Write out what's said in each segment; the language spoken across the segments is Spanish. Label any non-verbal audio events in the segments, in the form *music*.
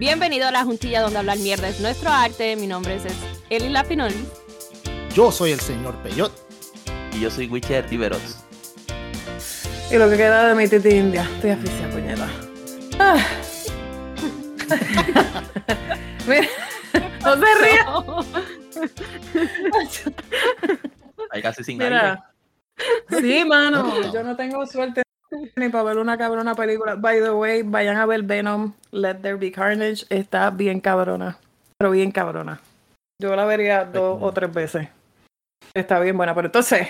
Bienvenido a la juntilla donde hablar mierda es nuestro arte. Mi nombre es Eli Lapinol. Yo soy el señor Peyot. Y yo soy Witcher Tiberos. Y lo que queda de mi titi india. Estoy asfixia, puñeta. Ah. *laughs* Mira, no se ríe. Hay casi sin Mira. Sí, mano. Yo no tengo suerte ni para ver una cabrona película. By the way, vayan a ver Venom, Let There Be Carnage. Está bien cabrona. Pero bien cabrona. Yo la vería dos o tres veces. Está bien buena. Pero entonces,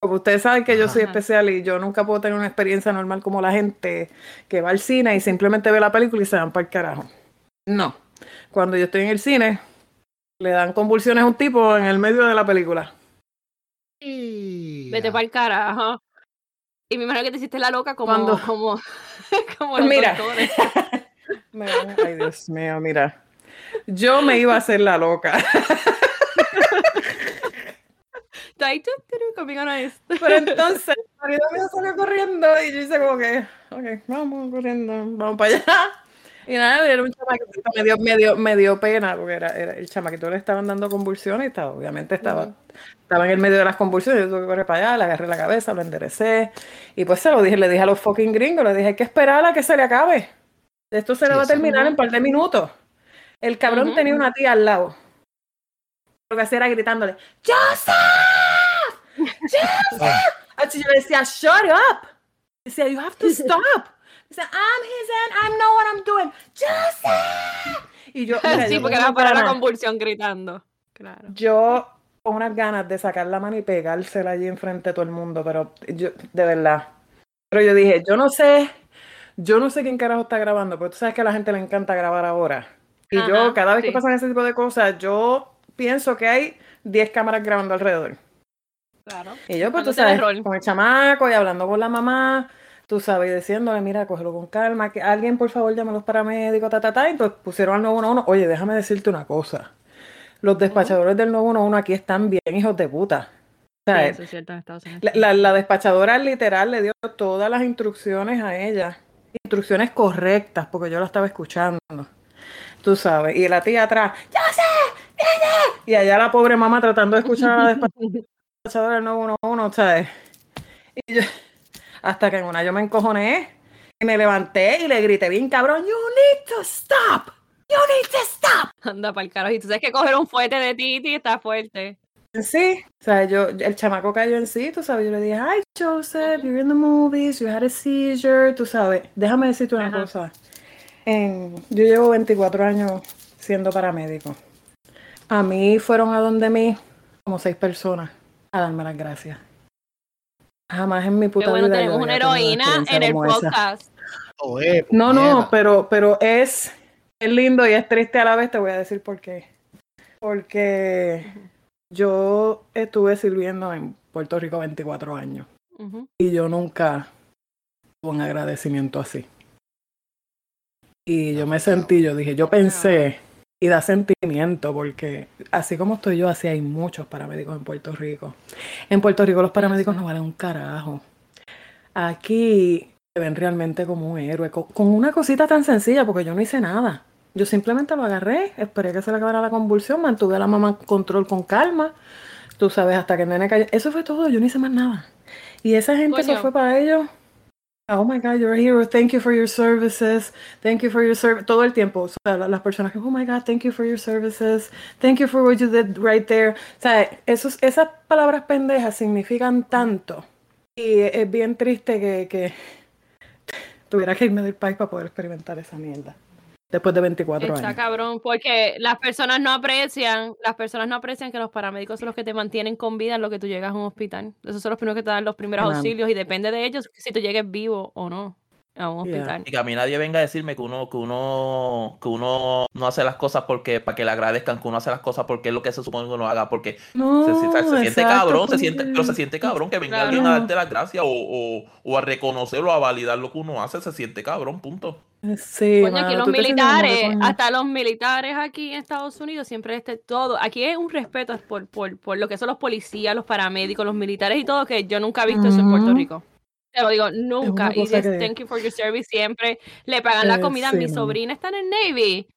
como ustedes saben que yo soy Ajá. especial y yo nunca puedo tener una experiencia normal como la gente que va al cine y simplemente ve la película y se van para el carajo. No. Cuando yo estoy en el cine, le dan convulsiones a un tipo en el medio de la película. Vete para el carajo. Y me imagino que te hiciste la loca como, ¿Cuándo? *laughs* como, como Pues mira. *laughs* Me Ay, Dios mío, mira. Yo me iba a hacer la loca. *laughs* Conmigo no es. Pero entonces, mi marido mío salió corriendo y yo hice como que, ok, vamos corriendo, vamos para allá. Y nada, era un chamaquito, me dio, me dio, me dio pena, porque era, era- el chamaquito le estaban dando convulsiones y estaba, obviamente estaba, estaba en el medio de las convulsiones, yo tuve que correr para allá, le agarré la cabeza, lo enderecé, y pues se lo dije, le dije a los fucking gringos, le dije, hay que esperar a que se le acabe. Esto se le va a sí. terminar en un par de minutos. El cabrón tenía una tía al lado. Lo que hacía era gritándole, ¡Joseph! ¡Joseph! *laughs* Así yo le decía, shut up. Decía, you have to *laughs* stop. Dice, I'm his aunt, I know what I'm doing. Joseph. Y yo, *laughs* mira, sí, yo porque era para la ganas- convulsión gritando. Claro. Yo con unas ganas de sacar la mano y pegársela allí enfrente de todo el mundo, pero yo, de verdad. Pero yo dije, yo no sé, yo no sé quién carajo está grabando, pero tú sabes que a la gente le encanta grabar ahora. Y yo, Ajá, cada vez que sí. pasan ese tipo de cosas, yo pienso que hay 10 cámaras grabando alrededor. Claro. Y yo, pues tú sabes, con el chamaco y hablando con la mamá, tú sabes, y diciéndole, mira, cógelo con calma, que alguien por favor llame a los paramédicos, ta, ta, ta, y pues pusieron al 911. Oye, déjame decirte una cosa. Los despachadores del 911 aquí están bien hijos de puta. O sea, Sí, eso es cierto en Estados Unidos. la, la- la despachadora literal le dio todas las instrucciones a ella. Instrucciones correctas, porque yo la estaba escuchando. Tú sabes. Y la tía atrás, ¡Ya sé! ¡Viene! Y allá la pobre mamá tratando de escuchar a la *laughs* despachadora del 911, ¿sabes? Y yo, hasta que en una yo me encojoné y me levanté y le grité bien cabrón, You need to stop! You need to stop! Anda para el carajo. Y tú sabes que coger un fuerte de Titi está fuerte. Sí, o sea, yo, el chamaco cayó en sí, tú sabes, yo le dije, hi Joseph, you're in the movies, you had a seizure, tú sabes, déjame decirte una Ajá. cosa, En- yo llevo 24 años siendo paramédico, a mí fueron a donde mí como seis personas a darme las gracias. Jamás en mi puta bueno, vida tenemos una heroína en el podcast. Oh, eh, No, no, pero, pero es, es lindo y es triste a la vez, te voy a decir por qué. Porque yo estuve sirviendo en Puerto Rico 24 años y yo nunca tuve un agradecimiento así. Y yo me sentí, yo dije, yo pensé, y da sentimiento, porque así como estoy yo, así hay muchos paramédicos en Puerto Rico. En Puerto Rico los paramédicos no valen un carajo. Aquí se ven realmente como un héroe, co- con una cosita tan sencilla, porque yo no hice nada. Yo simplemente lo agarré, esperé que se le acabara la convulsión, mantuve a la mamá en control con calma, tú sabes, hasta que el nene cayó. Eso fue todo, yo no hice más nada. Y esa gente, eso Coño. fue para ellos. Oh my God, you're a hero. Thank you for your services. Thank you for your service. Todo el tiempo. O sea, la- las personas que, oh my God, thank you for your services. Thank you for what you did right there. O sea, esos, esas palabras pendejas significan tanto. Y es bien triste que, que tuviera que irme del país para poder experimentar esa mierda. Después de 24 Está años. cabrón, porque las personas no aprecian, las personas no aprecian que los paramédicos son los que te mantienen con vida en lo que tú llegas a un hospital. Esos son los primeros que te dan los primeros Claro. auxilios y depende de ellos si tú llegues vivo o no a un Yeah. hospital. Y que a mí nadie venga a decirme que uno, que uno, que uno no hace las cosas porque para que le agradezcan, que uno hace las cosas porque es lo que se supone que uno haga, porque No, se, se- se siente exacto, cabrón, se porque- siente, pero se siente cabrón que venga Claro. alguien a darte las gracias o, o, o a reconocerlo, a validar lo que uno hace, se siente cabrón, punto. Sí, Coño, aquí los militares, hasta los militares aquí en Estados Unidos, siempre este todo. Aquí es un respeto por, por, por lo que son los policías, los paramédicos, los militares y todo, que yo nunca he visto eso en Puerto. Rico. Te lo digo, nunca. Y es que- thank you for your service siempre. Le pagan la Eh, comida. sí, Mi sobrina está en el Navy.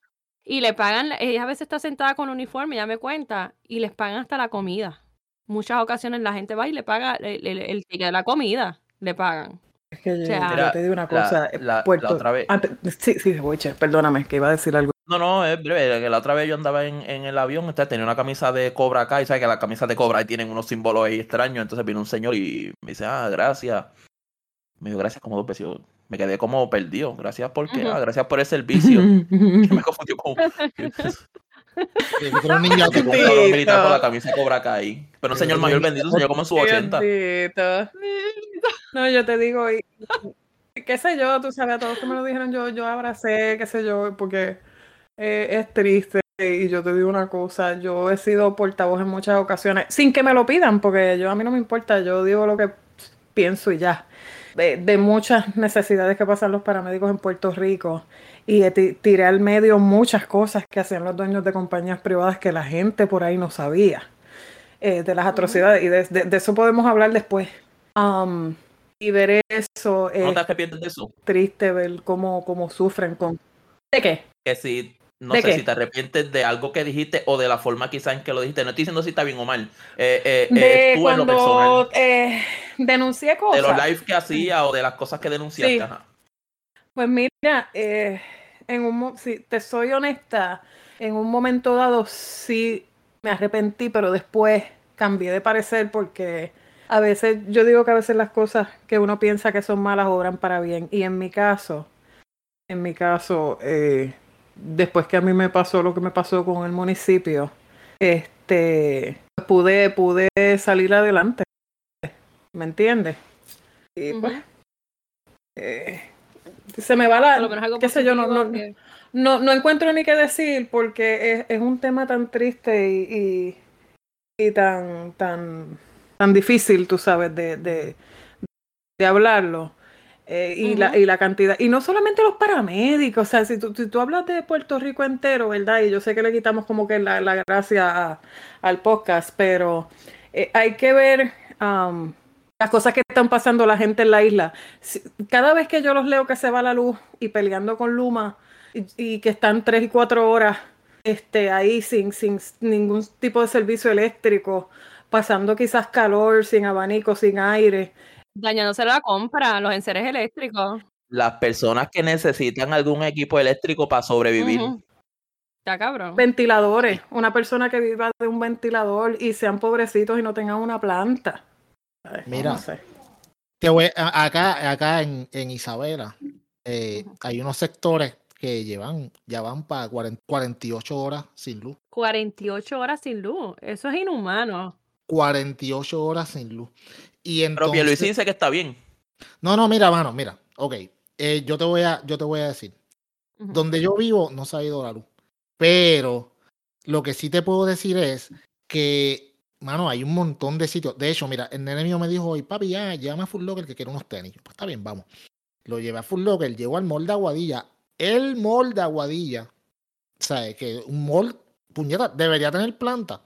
Y le pagan, ella a veces está sentada con uniforme, ya me cuenta, y les pagan hasta la comida. Muchas ocasiones la gente va y le paga el, el, el ticket de la comida, le pagan. Es que yo, O sea, yo te digo una cosa. eh, la- la Puerto- otra vez- antes- sí, sí, Boche, perdóname, que iba a decir algo. No, no, es breve. Que la otra vez yo andaba en, en el avión, entonces tenía una camisa de Cobra acá, y sabes que las camisas de Cobra ahí tienen unos símbolos ahí extraños. Entonces vino un señor y me dice, ah, gracias. Me dijo, gracias como dos veces. Yo Me quedé como perdido. Gracias por qué? Ujú. Ah, gracias por el servicio. *laughs* Que me confundió con. Un niño que- militar con la camisa Cobra acá ahí. Pero un señor mayor bendito, señor como en sus 80. Bendito. No, yo te digo, y, y qué sé yo, tú sabes, a todos que me lo dijeron, yo, yo abracé, qué sé yo, porque eh, es triste. Y yo te digo una cosa, yo he sido portavoz en muchas ocasiones, sin que me lo pidan, porque yo a mí no me importa, yo digo lo que pienso y ya. De, de muchas necesidades que pasan los paramédicos en Puerto Rico. Y ti- tiré al medio muchas cosas que hacían los dueños de compañías privadas que la gente por ahí no sabía. eh, de las atrocidades. Y de, de- de eso podemos hablar después. Um, y ver eso es ¿No te arrepientes de eso? triste ver cómo, cómo sufren con... ¿De qué? Que si, no ¿De sé qué? si te arrepientes de algo que dijiste o de la forma quizá en que lo dijiste. No estoy diciendo si está bien o mal. Eh, eh, eh, De tú en lo cuando personal. eh, denuncié De cosas. los lives que hacía o de las cosas que denunciaste. Sí. ajá. Pues mira, en un, si te soy honesta, en un momento dado sí me arrepentí, pero después cambié de parecer porque a veces, yo digo que a veces las cosas que uno piensa que son malas obran para bien. Y en mi caso, en mi caso, eh, después que a mí me pasó lo que me pasó con el municipio, este, pude, pude salir adelante. ¿Me entiendes? Y pues, eh, se me va la, qué sé yo, no, positivo no, que- no, no encuentro ni qué decir porque es, es un tema tan triste y, y, y tan, tan, tan difícil, tú sabes, de, de, de hablarlo. Eh, y, la, y la cantidad, y no solamente los paramédicos, o sea, si tú, si tú hablas de Puerto Rico entero, ¿verdad? Y yo sé que le quitamos como que la, la gracia a- al podcast, pero eh, hay que ver las cosas que están pasando la gente en la isla. Si- cada vez que yo los leo que se va la luz y peleando con Luma y, y que están tres y cuatro horas este, ahí sin, sin ningún tipo de servicio eléctrico, pasando quizás calor, sin abanico, sin aire. Dañándose la compra, los enseres eléctricos. Las personas que necesitan algún equipo eléctrico para sobrevivir. Ujú. Está cabrón. Ventiladores, una persona que viva de un ventilador y sean pobrecitos y no tengan una planta. Ay, Mira. no sé. Te voy- a- acá, acá en, en Isabela eh, hay unos sectores que llevan, ya van para 48 horas sin luz. 48 horas sin luz. Eso es inhumano. 48 horas sin luz. Y Pero entonces, Pierluisi dice que está bien. no, no, mira, mano, mira, ok, eh, yo te voy a, yo te voy a decir, donde yo vivo no se ha ido la luz, pero lo que sí te puedo decir es que, mano, hay un montón de sitios. De hecho, mira, el nene mío me dijo hoy, papi, ya, llévame a Full Locker que quiero unos tenis. Pues está bien, vamos. Lo llevé a Full Locker, llegó al mall de Aguadilla. El mall de Aguadilla, ¿sabes? Que un mall, puñeta, debería tener planta.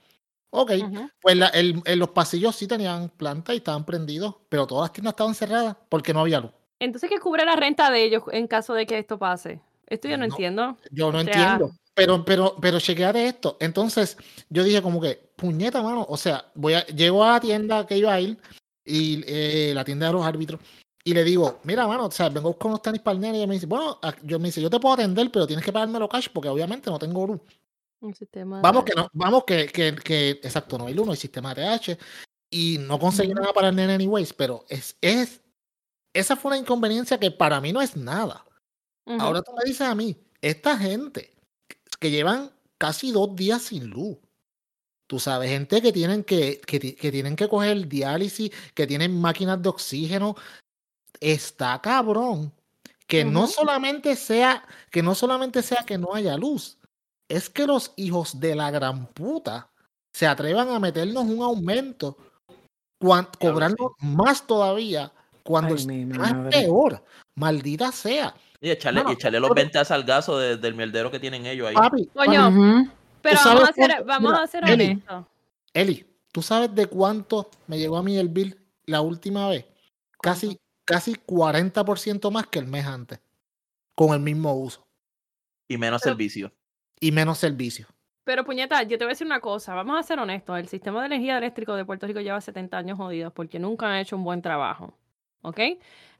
Ok, pues la- el- en los pasillos sí tenían planta y estaban prendidos, pero todas las tiendas estaban cerradas porque no había luz. Entonces, ¿qué cubre la renta de ellos en caso de que esto pase? Esto yo no, No. entiendo. Yo no O sea- entiendo. Pero, pero, pero chequeate esto. Entonces, yo dije como que, puñeta, mano. O sea, voy a, llego a la tienda que iba a ir, y eh, la tienda de los árbitros, y le digo, mira, mano, o sea, vengo buscar unos tenis para el nene, y ella me dice, bueno, yo me dice, yo te puedo atender, pero tienes que pagármelo cash, porque obviamente no tengo luz. Un sistema Vamos que no, vamos que, que, que, exacto, no hay luz, no hay sistema TH, y no conseguí nada para el nene anyways, pero es, es, esa fue una inconveniencia que para mí no es nada. Ahora tú me dices a mí, esta gente que llevan casi dos días sin luz. Tú sabes, gente que tienen que, que, que tienen que coger diálisis, que tienen máquinas de oxígeno. Está cabrón. Que no solamente sea, que no solamente sea que no haya luz, es que los hijos de la gran puta se atrevan a meternos un aumento, cobrando más todavía cuando Ay, el es peor. Maldita sea. Y echarle, y echarle los pero- 20 a salgazo de- del mierdero que tienen ellos ahí. Papi, Coño, pero vamos a ser, cuánto- vamos mira, a ser Eli, honestos. Eli, ¿tú sabes de cuánto me llegó a mí el bill la última vez? Casi, casi 40% más que el mes antes, con el mismo uso. Y menos Pero- servicio. Y menos servicios. Pero puñeta, yo te voy a decir una cosa, vamos a ser honestos, el sistema de energía eléctrico de Puerto Rico lleva 70 años jodidos porque nunca han hecho un buen trabajo, ¿ok?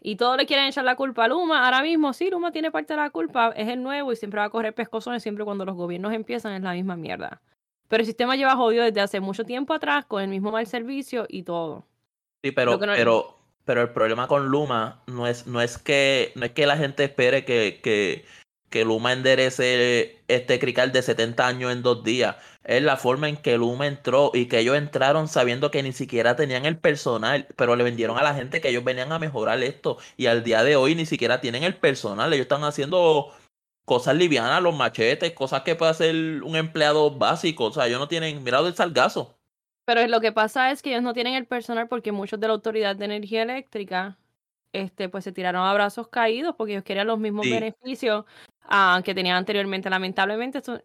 Y todos le quieren echar la culpa a Luma, ahora mismo sí, Luma tiene parte de la culpa, es el nuevo y siempre va a correr pescozones, siempre cuando los gobiernos empiezan es la misma mierda. Pero el sistema lleva jodido desde hace mucho tiempo atrás con el mismo mal servicio y todo. Sí, pero, no- pero, pero el problema con Luma no es, no es que no es que la gente espere que, que, que Luma enderece este crical de 70 años en dos días. Es la forma en que Luma entró y que ellos entraron sabiendo que ni siquiera tenían el personal, pero le vendieron a la gente que ellos venían a mejorar esto. Y al día de hoy ni siquiera tienen el personal. Ellos están haciendo cosas livianas, los machetes, cosas que puede hacer un empleado básico. O sea, ellos no tienen, mirado el salgazo. Pero lo que pasa es que ellos no tienen el personal porque muchos de la Autoridad de Energía Eléctrica este, pues se tiraron a brazos caídos porque ellos querían los mismos Sí. beneficios ah, que tenían anteriormente. Lamentablemente, esto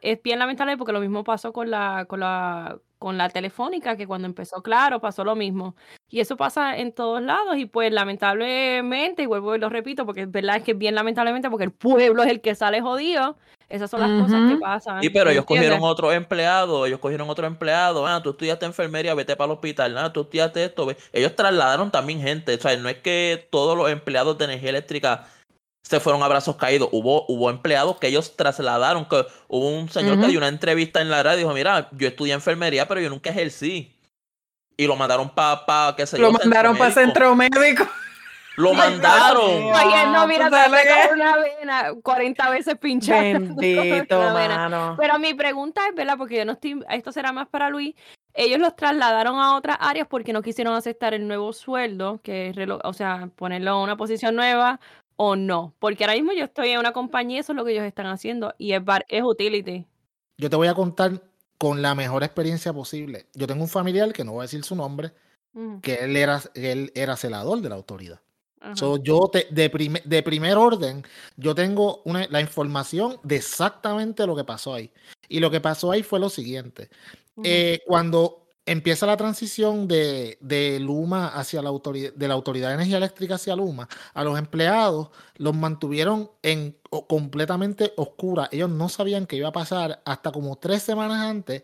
es bien lamentable porque lo mismo pasó con la, con la, con la telefónica, que cuando empezó Claro pasó lo mismo. Y eso pasa en todos lados y pues lamentablemente, y vuelvo y lo repito, porque es verdad es que bien lamentablemente porque el pueblo es el que sale jodido. Esas son las cosas que pasan. Sí, pero ellos ¿entiendes? cogieron otro empleado, ellos cogieron otro empleado, ah, tú estudiaste enfermería, vete para el hospital, ah, tú estudiaste esto, ve. ellos trasladaron también gente, o sea, no es que todos los empleados de energía eléctrica se fueron a brazos caídos, hubo, hubo empleados que ellos trasladaron, que hubo un señor que Ujú. dio una entrevista en la radio y dijo, mira, yo estudié enfermería, pero yo nunca ejercí. Y lo mandaron para, pa, qué sé yo, Lo mandaron para centro médico. centro médico. Lo mandaron. Oye, no, mira, ¿tú te una vena 40 veces pinchada. *laughs* Bendito, mano. Pero mi pregunta es, ¿verdad? Porque yo no estoy, esto será más para Luis. Ellos los trasladaron a otras áreas porque no quisieron aceptar el nuevo sueldo, que es, o sea, ponerlo en una posición nueva o no. Porque ahora mismo yo estoy en una compañía, eso es lo que ellos están haciendo y es, bar- es utility. Yo te voy a contar con la mejor experiencia posible. Yo tengo un familiar que no voy a decir su nombre, Ujú, que él era, él era celador de la autoridad. So, yo te- de, prime- de primer orden, yo tengo una, la información de exactamente lo que pasó ahí. Y lo que pasó ahí fue lo siguiente. Eh, cuando empieza la transición de, de Luma hacia la autoridad, de la Autoridad de Energía Eléctrica hacia Luma, a los empleados los mantuvieron en completamente oscura. Ellos no sabían qué iba a pasar hasta como tres semanas antes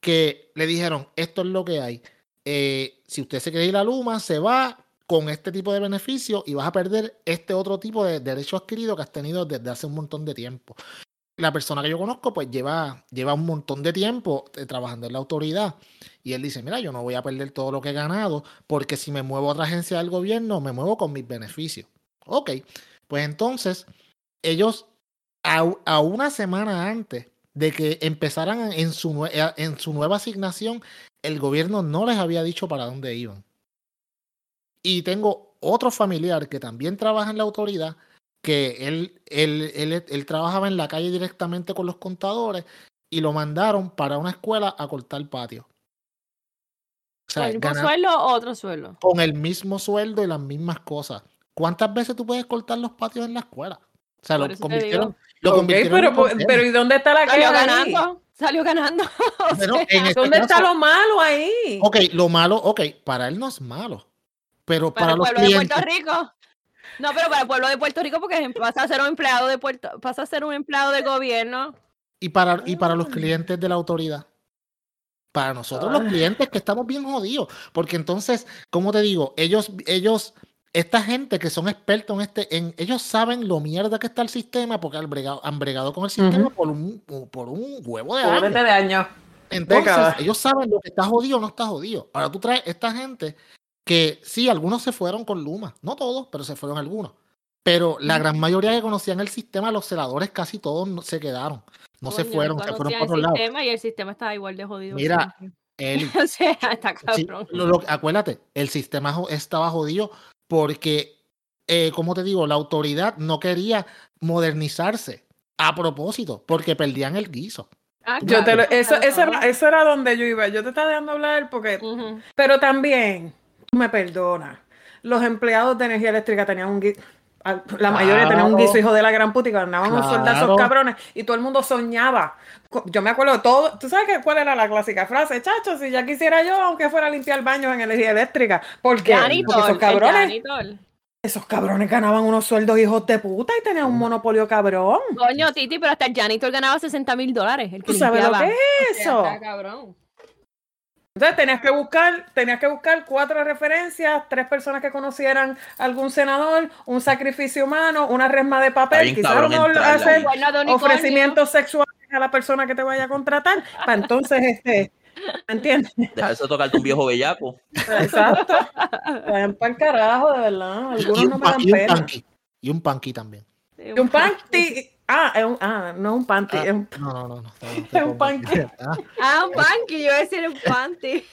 que le dijeron, esto es lo que hay. Eh, si usted se quiere ir a Luma, se va con este tipo de beneficio y vas a perder este otro tipo de derecho adquirido que has tenido desde hace un montón de tiempo. La persona que yo conozco, pues lleva, lleva un montón de tiempo eh, trabajando en la autoridad. Y él dice, mira, yo no voy a perder todo lo que he ganado, porque si me muevo a otra agencia del gobierno, me muevo con mis beneficios. Ok, pues entonces, ellos a, a una semana antes de que empezaran en su, eh, en su nueva asignación, el gobierno no les había dicho para dónde iban. Y tengo otro familiar que también trabaja en la autoridad, que él, él, él, él trabajaba en la calle directamente con los contadores y lo mandaron para una escuela a cortar patio. O sea, ¿Con el mismo sueldo o otro sueldo? con el mismo sueldo y las mismas cosas. ¿Cuántas veces tú puedes cortar los patios en la escuela? O sea, Por lo convirtieron, lo convirtieron pero, en ¿y dónde está la Salió ahí? ganando, salió ganando. *laughs* O Bueno, sea, en este ¿Dónde está lo malo ahí? Ok, lo malo, ok, para él no es malo. Pero para para, el los pueblo de clientes, Puerto Rico. No, pero para el pueblo de Puerto Rico, porque *laughs* pasa a ser un empleado de Puerto, pasa a ser un empleado del gobierno. y para, y para los Ah. clientes de la autoridad. Para nosotros los Ah. clientes que estamos bien jodidos. Porque entonces, como te digo, ellos, ellos, esta gente que son expertos en este, en, ellos saben lo mierda que está el sistema porque han bregado, han bregado con el sistema por, un, por un huevo de años. de años. Entonces, ellos saben lo que está jodido o no está jodido. Ahora tú traes esta gente que sí, algunos se fueron con Luma, no todos, pero se fueron algunos. Pero la gran mayoría que conocían el sistema, los celadores casi todos no- se quedaron, no se fueron, se fueron para otro lado. sistema y el sistema estaba igual de jodido. Mira, siempre. Eli, *laughs* o sea, está sí, cabrón. lo- lo- acuérdate, el sistema estaba jodido porque, eh, como te digo, la autoridad no quería modernizarse a propósito, porque perdían el guiso. Ah, Yo te lo- eso, eso, eso era donde yo iba. Yo te estaba dejando hablar porque. Pero también, me perdonas. Los empleados de energía eléctrica tenían un guiso. La mayoría tenían un Claro. guiso hijo de la gran puta y ganaban unos soldazos Claro. cabrones y todo el mundo soñaba. Yo me acuerdo de todo. ¿Tú sabes qué- cuál era la clásica frase? Chacho, si ya quisiera yo, aunque fuera a limpiar baños en energía eléctrica. ¿Por qué? Porque esos cabrones. Esos cabrones ganaban unos sueldos hijos de puta y tenían un monopolio cabrón. Coño, Titi, pero hasta el janitor ganaba 60 mil dólares. el que ¿Tú sabes lo que es O sea, eso? está cabrón. Entonces tenías que buscar, tenías que buscar cuatro referencias, tres personas que conocieran algún senador, un sacrificio humano, una resma de papel, quizás uno unicornio. ofrecimientos sexuales a la persona que te vaya a contratar, para entonces este, ¿me entiendes? Dejarse de tocarte un viejo bellaco. Exacto. Vayan para el carajo, de verdad. Algunos Y no un, me dan y un pena. panqui. Y un panqui también. Y un panty. Ah, es un, ah, no es un panty, Ah, es un no, no, no. no, *laughs* Es un panqui. *laughs* Ah, Ah, un panty, yo iba a decir un panty.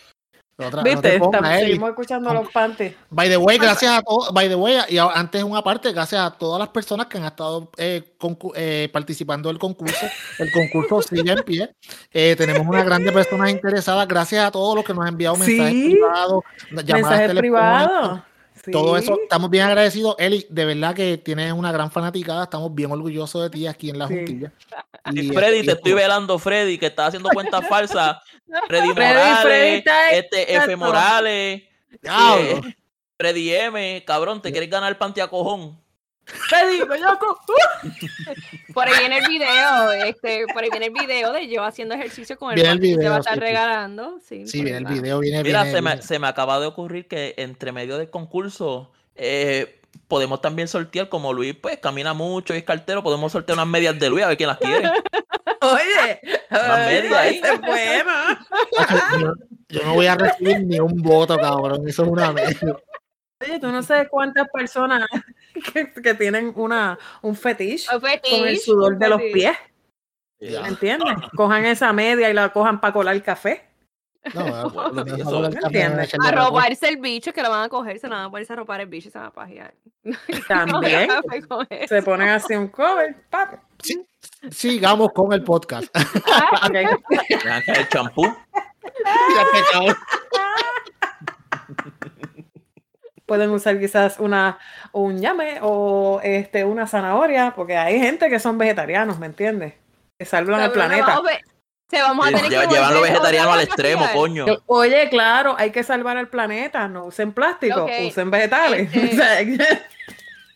otra- no ¿Viste? te pongas, Estamos, Eli. seguimos escuchando los panties. By the way, gracias a todos, by the way, y antes una parte, gracias a todas las personas que han estado eh, eh, participando del concurso. El concurso sigue en pie. Eh, tenemos una grande personas interesadas. Gracias a todos los que nos han enviado mensajes Sí. privados, llamadas Mensajes telefónicas, Todo eso, estamos bien agradecidos. Eli, de verdad que tienes una gran fanaticada. Estamos bien orgullosos de ti aquí en la Sí. juntilla. *laughs* Y Y, Freddy, y- te estoy velando, Freddy, que está haciendo cuentas *laughs* falsas. Freddy Freddy, Morales, Freddy este F. Morales, eh, Freddy M, cabrón, te quieres ganar el panty Freddy, bellaco. *laughs* Por ahí viene el video, este, por ahí viene el video de yo haciendo ejercicio con el Viene el panty que te va a video, estar sí, regalando. Sí, Sí, viene el video, viene, Mira, viene- se me, se me acaba de ocurrir que entre medio del concurso eh, podemos también sortear, como Luis pues camina mucho y es cartero, podemos sortear unas medias de Luis a ver quién las quiere. *laughs* Oye, Una media ahí. es buena. yo, *laughs* yo no voy a recibir ni un voto, cabrón. Eso es una mierda. Oye, tú no sabes cuántas personas *laughs* que, que tienen una, un fetiche con el sudor de los pies. ¿me entiendes? Cojan esa media y la cojan para colar café. No, *laughs* lo Eso, mejor del ¿me café entiendes? A robarse el bicho que lo van a coger, se lo van a ponerse a robar el bicho y se van a pajear. *laughs* También se ponen así un cover. pap. Sigamos con el podcast. Ok. Dejan caer el champú. Pueden usar quizás una, un llame o este, una zanahoria, porque hay gente que son vegetarianos, ¿me entiendes? Que salvan al planeta. Se vamos a tener que Lle- Llevan los vegetarianos al extremo, coño. Oye, claro, hay que salvar al planeta, no usen plástico, usen vegetales. Este- *laughs*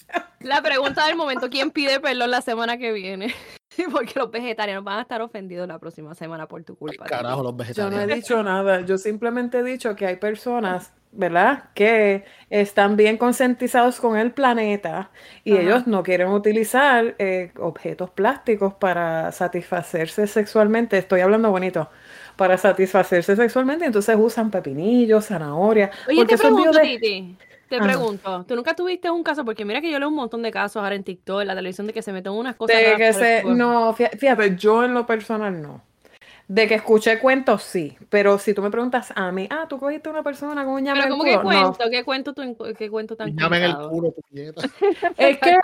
*laughs* La pregunta del momento, ¿quién pide perdón la semana que viene? *laughs* Porque los vegetarianos van a estar ofendidos la próxima semana por tu culpa. Carajo, los Yo no he vegetarianos. dicho nada, yo simplemente he dicho que hay personas, ¿verdad? Que están bien concientizados con el planeta y Ajá. ellos no quieren utilizar eh, objetos plásticos para satisfacerse sexualmente. Estoy hablando bonito. Para satisfacerse sexualmente, entonces usan pepinillos, zanahoria. Oye, te pregunto, biode- Titi, te Ajá. pregunto, ¿tú nunca tuviste un caso? Porque mira que yo leo un montón de casos ahora en TikTok, en la televisión, de que se meten unas cosas De que se, no, fí- fíjate, yo en lo personal no. De que escuché cuentos, sí. Pero si tú me preguntas a mí, ah, tú cogiste una persona con un llame Pero en ¿cómo el que culo?" No. cuento? ¿Qué cuento tú, qué cuento tan Llame en el culo, puñeta. *laughs* Es que,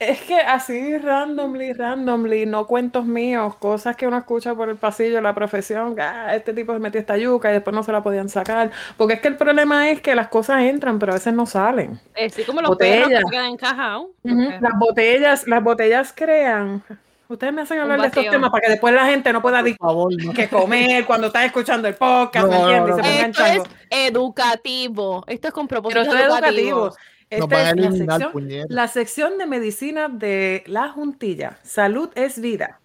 es que así randomly, randomly, no cuentos míos, cosas que uno escucha por el pasillo de la profesión, ah, este tipo se metió esta yuca y después no se la podían sacar. Porque es que el problema es que las cosas entran, pero a veces no salen. Sí, como los perros Botella. que quedan encajados. Ujú, Las botellas, las botellas crean. Ustedes me hacen hablar de estos temas para que después la gente no pueda no. que comer cuando estás escuchando el podcast, ¿me No, entiendes? No. Esto es educativo. Esto es con Pero propósito esto es educativo. Esta es la sección, la sección de medicina de la juntilla. Salud es vida.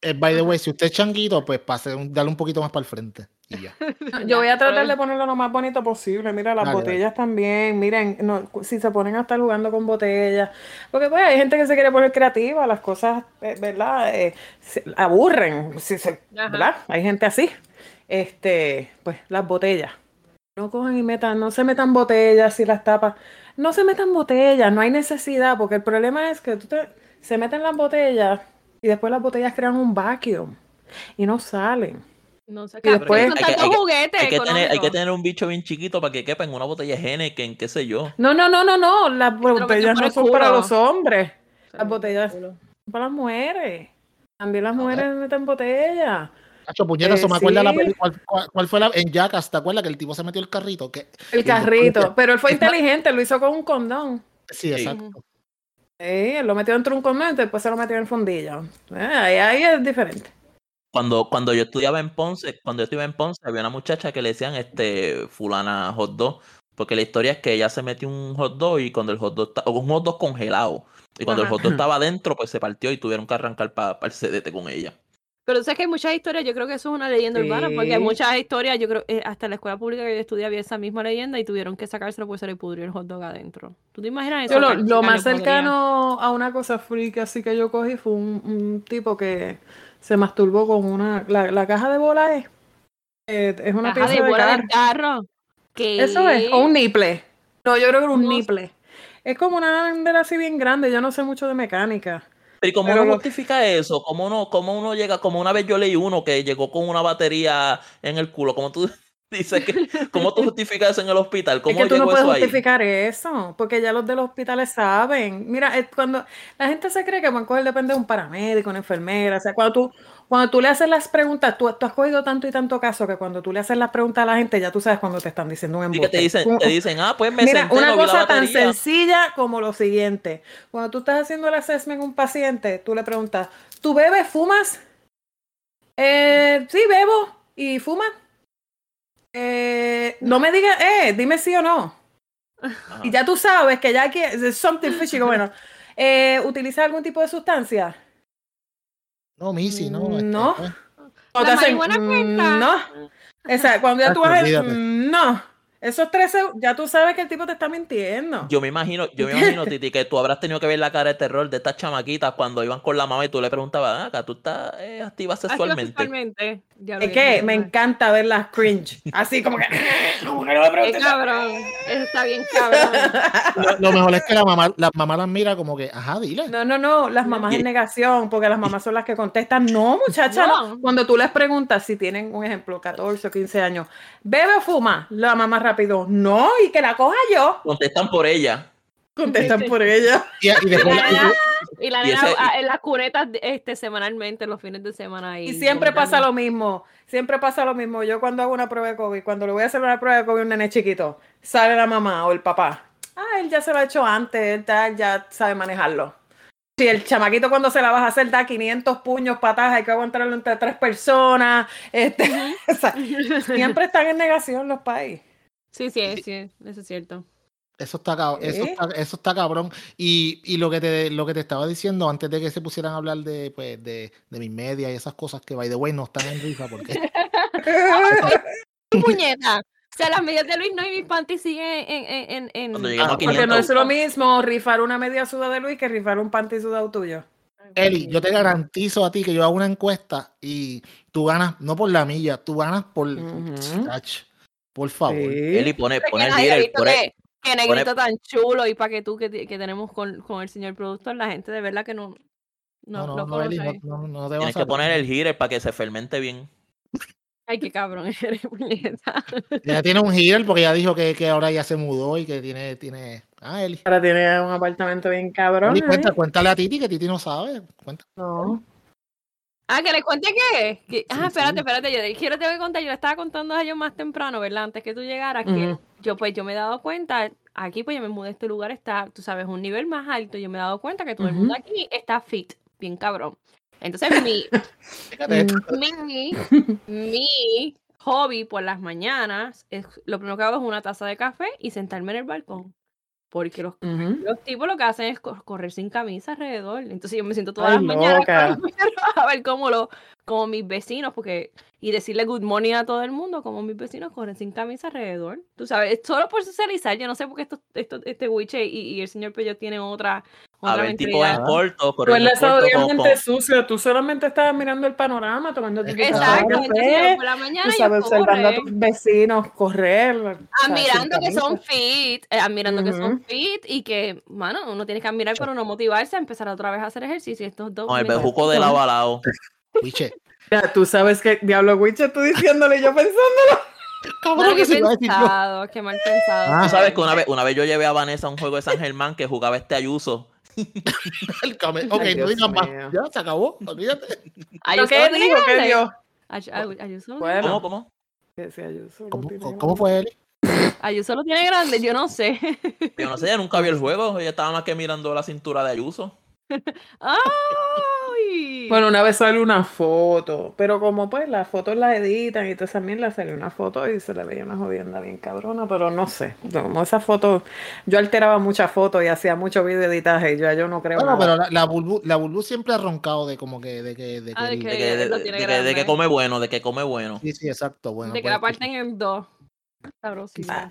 Eh, by the way, si usted es changuito, pues pase, un- dale un poquito más para el frente. Y ya. *laughs* Yo voy a tratar de ponerlo lo más bonito posible. Mira, las Dale, dale. botellas también. Miren, no, si se ponen a estar jugando con botellas. Porque pues hay gente que se quiere poner creativa. Las cosas, eh, ¿verdad? Eh, se aburren. si se-. ¿Verdad? Hay gente así. Este, pues las botellas. No cojan y metan, no se metan botellas y las tapas. No se metan botellas, no hay necesidad, porque el problema es que tú te- se meten las botellas y después las botellas crean un vacuum y no salen. No sé Y qué. después- Hay que- tantos hay que- juguetes Hay que, tener, hay que económicos. tener un bicho bien chiquito para que quepa en una botella de Henneken, qué sé yo. No, no, no, no, no. Las botellas no el son para los hombres. Las Sí, botellas son para las mujeres. También las mujeres meten botellas. Hacho, puñeta, eso Eh, me acuerda la sí. peli- ¿cuál, fue la en Jackass? ¿Te acuerdas que el tipo se metió el carrito? Que, El carrito. Pero él fue es más- inteligente, lo hizo con un condón. Sí, exacto. Sí, él lo metió dentro de un condón y después se lo metió en el fundillo. Eh, ahí, ahí es diferente. Cuando, cuando yo estudiaba en Ponce, cuando yo estudiaba en Ponce, había una muchacha que le decían este fulana hot dog, Porque la historia es que ella se metió un hot dog y cuando el hot dog está, o un hot dog congelado. Y cuando el hot dog estaba adentro, pues se partió y tuvieron que arrancar para el CDT con ella. Pero sé que hay muchas historias, yo creo que eso es una leyenda urbana, porque hay Sí. muchas historias, yo creo, eh, hasta en la escuela pública que yo estudié había esa misma leyenda y tuvieron que sacárselo porque se le pudrió el hot dog adentro. ¿Tú te imaginas eso? Yo lo, más podría- cercano a una cosa freak así que yo cogí fue un, un tipo que se masturbó con una... La, la caja de bola es, eh, es una Caja pieza de de, bola carro. carro. ¿Qué? Eso es, o un niple. No, yo creo que era un No niple. Es como una bandera así bien grande, yo no sé mucho de mecánica. Pero ¿y cómo Pero uno lo- justifica eso? ¿Cómo uno, ¿Cómo uno llega? Como una vez yo leí uno que llegó con una batería en el culo. ¿Cómo tú *laughs* dices que, cómo tú *laughs* justificas eso en el hospital? Es ¿Cómo que tú no puedes eso ahí? justificar eso, porque ya los de los hospitales saben. Mira, es cuando la gente se cree que van a coger depende de un paramédico, una enfermera. O sea, cuando tú, cuando tú le haces las preguntas, tú, tú has cogido tanto y tanto caso que cuando tú le haces las preguntas a la gente, ya tú sabes cuando te están diciendo un Y embuste. que te dicen, te dicen, ah, pues me Mira, senté, una no cosa tan sencilla como lo siguiente. Cuando tú estás haciendo el assessment a un paciente, tú le preguntas, ¿tú bebes, fumas? Eh, sí, bebo. ¿Y fumas? Eh, no me digas, eh, dime sí o no. Ajá. Y ya tú sabes que ya que es something fishy, que bueno. Eh, ¿Utiliza algún tipo de sustancia? No, Missy, no. este, No. pues, O ¿La te hacen, marihuana "Mm, cuenta?" No. O sea, cuando ya tú vas a Olvídate. no. Esos 13, ya tú sabes que el tipo te está mintiendo. Yo me imagino, yo me imagino, Titi, que tú habrás tenido que ver la cara de terror de estas chamaquitas cuando iban con la mamá y tú le preguntabas, ah, acá tú estás eh, activa sexualmente. sexualmente. Ya Es vi, que me encanta ver las cringe. Así como que. *laughs* como que no me preguntes nada. cabrón. Eso está bien cabrón. Lo, lo mejor es que la mamá, la mamá las mira como que, ajá, dile. No, no, no, las mamás en negación, porque las mamás son las que contestan. No, muchacha, no. No. Cuando tú les preguntas si tienen, un ejemplo, 14 o 15 años, ¿bebe o fuma? La mamá rápido, no, y que la coja yo. Contestan por ella. Contestan por ella. Y, y después, La nena- y la Y nena ese- ah, en las cunetas este, semanalmente, los fines de semana. Y siempre pasa lo mismo, siempre pasa lo mismo. Yo cuando hago una prueba de COVID, cuando le voy a hacer una prueba de COVID a un nene chiquito, sale la mamá o el papá. Ah, él ya se lo ha hecho antes, él ta- ya sabe manejarlo. Si el chamaquito cuando se la vas a hacer da 500 puños, patas, hay que aguantarlo entre tres personas. Este, *laughs* o sea, *laughs* siempre están en negación los países. Sí, sí, sí, eso es cierto. Eso está, cab- eso ¿Eh? está, eso está cabrón. Y, y lo que te lo que te estaba diciendo antes de que se pusieran a hablar de, pues, de, de mis medias y esas cosas que by the way no están en rifa porque *laughs* Puñeta. O sea, las medias de Luis no y mis panties siguen en. en, en, en- Cuando lleguemos a Porque no 500. es lo mismo rifar una media suda de Luis que rifar un panty sudado tuyo. Eli, yo te garantizo a ti que yo hago una encuesta y tú ganas, no por la milla, tú ganas por. Ach, por favor. Sí. Eli pone, pone el líder, pone- que, que negrito tan chulo y para que tú que, que tenemos con, con el señor productor, la gente de verdad que no, no, No, no, lo no, Eli, conoce. no, no, no te tienes que poner el *laughs* heater para que se fermente bien. Ay, qué cabrón *laughs* eres. Ya tiene un heater porque ya dijo que, que ahora ya se mudó y que tiene, tiene. Ah, Eli. Ahora tiene un apartamento bien cabrón. Eli, ¿eh? cuenta- cuéntale a Titi que Titi no sabe. Cuenta. No. Ah, que les cuente qué. Que- ah, Sí, espérate, sí. espérate. Yo quiero te voy a contar. Yo le estaba contando a ellos más temprano, ¿verdad? Antes que tú llegaras, que yo pues yo me he dado cuenta, aquí pues yo me mudé a este lugar, está, tú sabes, un nivel más alto. Yo me he dado cuenta que todo el mundo aquí está fit, bien cabrón. Entonces mi, *laughs* *laughs* mi, mi hobby por las mañanas, es, lo primero que hago es una taza de café y sentarme en el balcón. Porque los, los tipos lo que hacen es co- correr sin camisa alrededor. Entonces yo me siento todas Ay, las mañanas *laughs* a ver cómo, lo, como mis vecinos, porque y decirle good morning a todo el mundo, como mis vecinos corren sin camisa alrededor. Tú sabes, es solo por socializar. Yo no sé por qué esto, esto, este Wiche y, y el señor Pello tienen otra, A otra ver, tipo en corto, Tú corriendo eres odiamente sucio, tú solamente estabas mirando el panorama, tomando tu Exacto, entonces por la mañana tú yo sabes, observando a corre. tus vecinos correr. o sea, sin admirando que son fit, eh, admirando que son fit y que, mano, uno tiene que admirar pero no motivarse a empezar otra vez a hacer ejercicio. Estos dos con el bejuco de lado a *laughs* lado. Wiche. Ya, tú sabes que Diablo Wicho, tú diciéndole y yo pensándolo. *laughs* Cabrón, que qué se yo. pensado, mal pensado. Ah. Tú sabes que una vez, una vez yo llevé a Vanessa a un juego de San Germán que jugaba este Ayuso. *laughs* Ok, Ay, no digas más. Ya se acabó. Olvídate. ¿Pero Ayuso qué dijo? ¿Qué grande. dio? Ay- ay- Ayuso. ¿Cómo, cómo? ¿Cómo, tiene cómo grande. fue tiene- *laughs* Ayuso lo tiene grande, yo no sé. Yo no sé, ella nunca vio el juego. Ella estaba más que mirando la cintura de Ayuso. ¡Ay! ¡Ay! Bueno, una vez salió una foto, pero como pues las fotos las editan y entonces también le salió una foto y se le veía una jodienda bien cabrona, pero no sé, como esa foto, yo alteraba muchas fotos y hacía mucho video editaje y ya yo no creo Bueno, nada. pero la, la Bulbu, la Bulbu siempre ha roncado de como que, de que, de que, Ah, el- que- De de- de- come bueno, de que come bueno. Sí, sí, exacto. Bueno, de que pues, la parten en dos. Ah,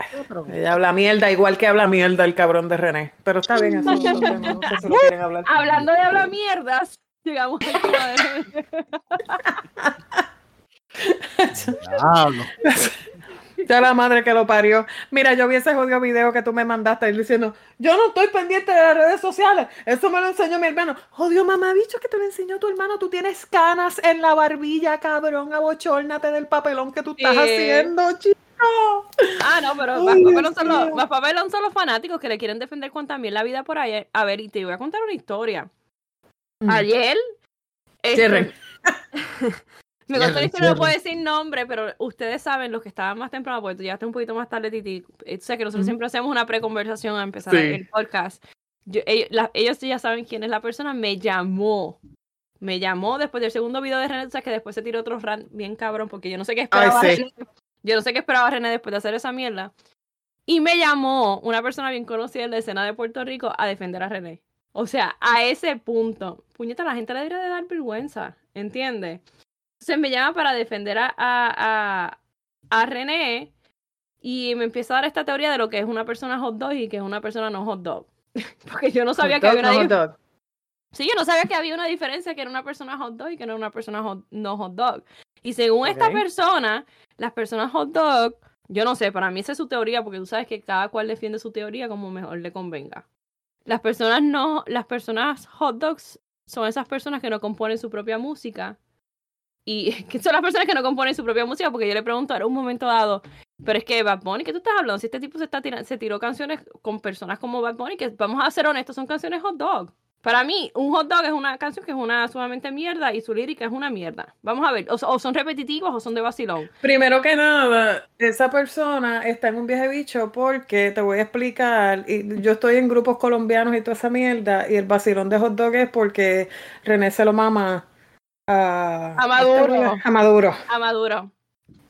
Ella habla mierda, igual que habla mierda el cabrón de René, pero está bien, eso no *laughs* sé si lo quieren hablar. Hablando de hablar mierdas, llegamos al tema de... Diablo. Ya la madre que lo parió. Mira, yo vi ese jodido video que tú me mandaste diciendo, yo no estoy pendiente de las redes sociales. Eso me lo enseñó mi hermano. Jodido mamá, bicho que te lo enseñó tu hermano. Tú tienes canas en la barbilla, cabrón. Abochórnate del papelón que tú estás Sí. haciendo, chico. Ah, no, pero Ay, más Dios papelón son, los, papelón son los fanáticos que le quieren defender con también la vida por ahí. A ver, y te voy a contar una historia. Mm. Ayer... este, Cierren. *laughs* Me Cierren, historia, no puedo cierren. decir nombre, pero ustedes saben, los que estaban más temprano, porque tú llegaste un poquito más tarde, Titi. eh, Sé que nosotros siempre hacemos una preconversación a empezar Sí. el podcast. Yo- ellos, la- ellos ya saben quién es la persona, me llamó. Me llamó después del segundo video de René, o sea, que después se tiró otro rant bien cabrón, porque yo no sé qué esperaba. sí. René, yo no sé qué esperaba René después de hacer esa mierda. Y me llamó una persona bien conocida en la escena de Puerto Rico a defender a René. O sea, a ese punto. Puñeta, la gente le debería de dar vergüenza, ¿entiendes? Entonces me llama para defender a, a, a, René y me empieza a dar esta teoría de lo que es una persona hot dog y que es una persona no hot dog. *laughs* Porque yo no sabía Hot que había una no dif- hot dog. Sí, yo no sabía que había una diferencia que era una persona hot dog y que no era una persona hot- no hot dog. Y según esta persona, las personas hot dog, yo no sé, para mí esa es su teoría, porque tú sabes que cada cual defiende su teoría como mejor le convenga. Las personas no, las personas hot dogs son esas personas que no componen su propia música. Y *laughs* que son las personas que no componen su propia música, porque yo le pregunto en un momento dado, pero es que Bad Bunny, ¿qué tú estás hablando? Si este tipo se, está tira- se tiró canciones con personas como Bad Bunny, que vamos a ser honestos, son canciones hot dog. Para mí, un hot dog es una canción que es una sumamente mierda y su lírica es una mierda. Vamos a ver, o, o son repetitivos o son de vacilón. Primero que nada, esa persona está en un viaje bicho porque te voy a explicar, y yo estoy en grupos colombianos y toda esa mierda, y el vacilón de hot dog es porque René se lo mama a, A Maduro. a Maduro. A Maduro.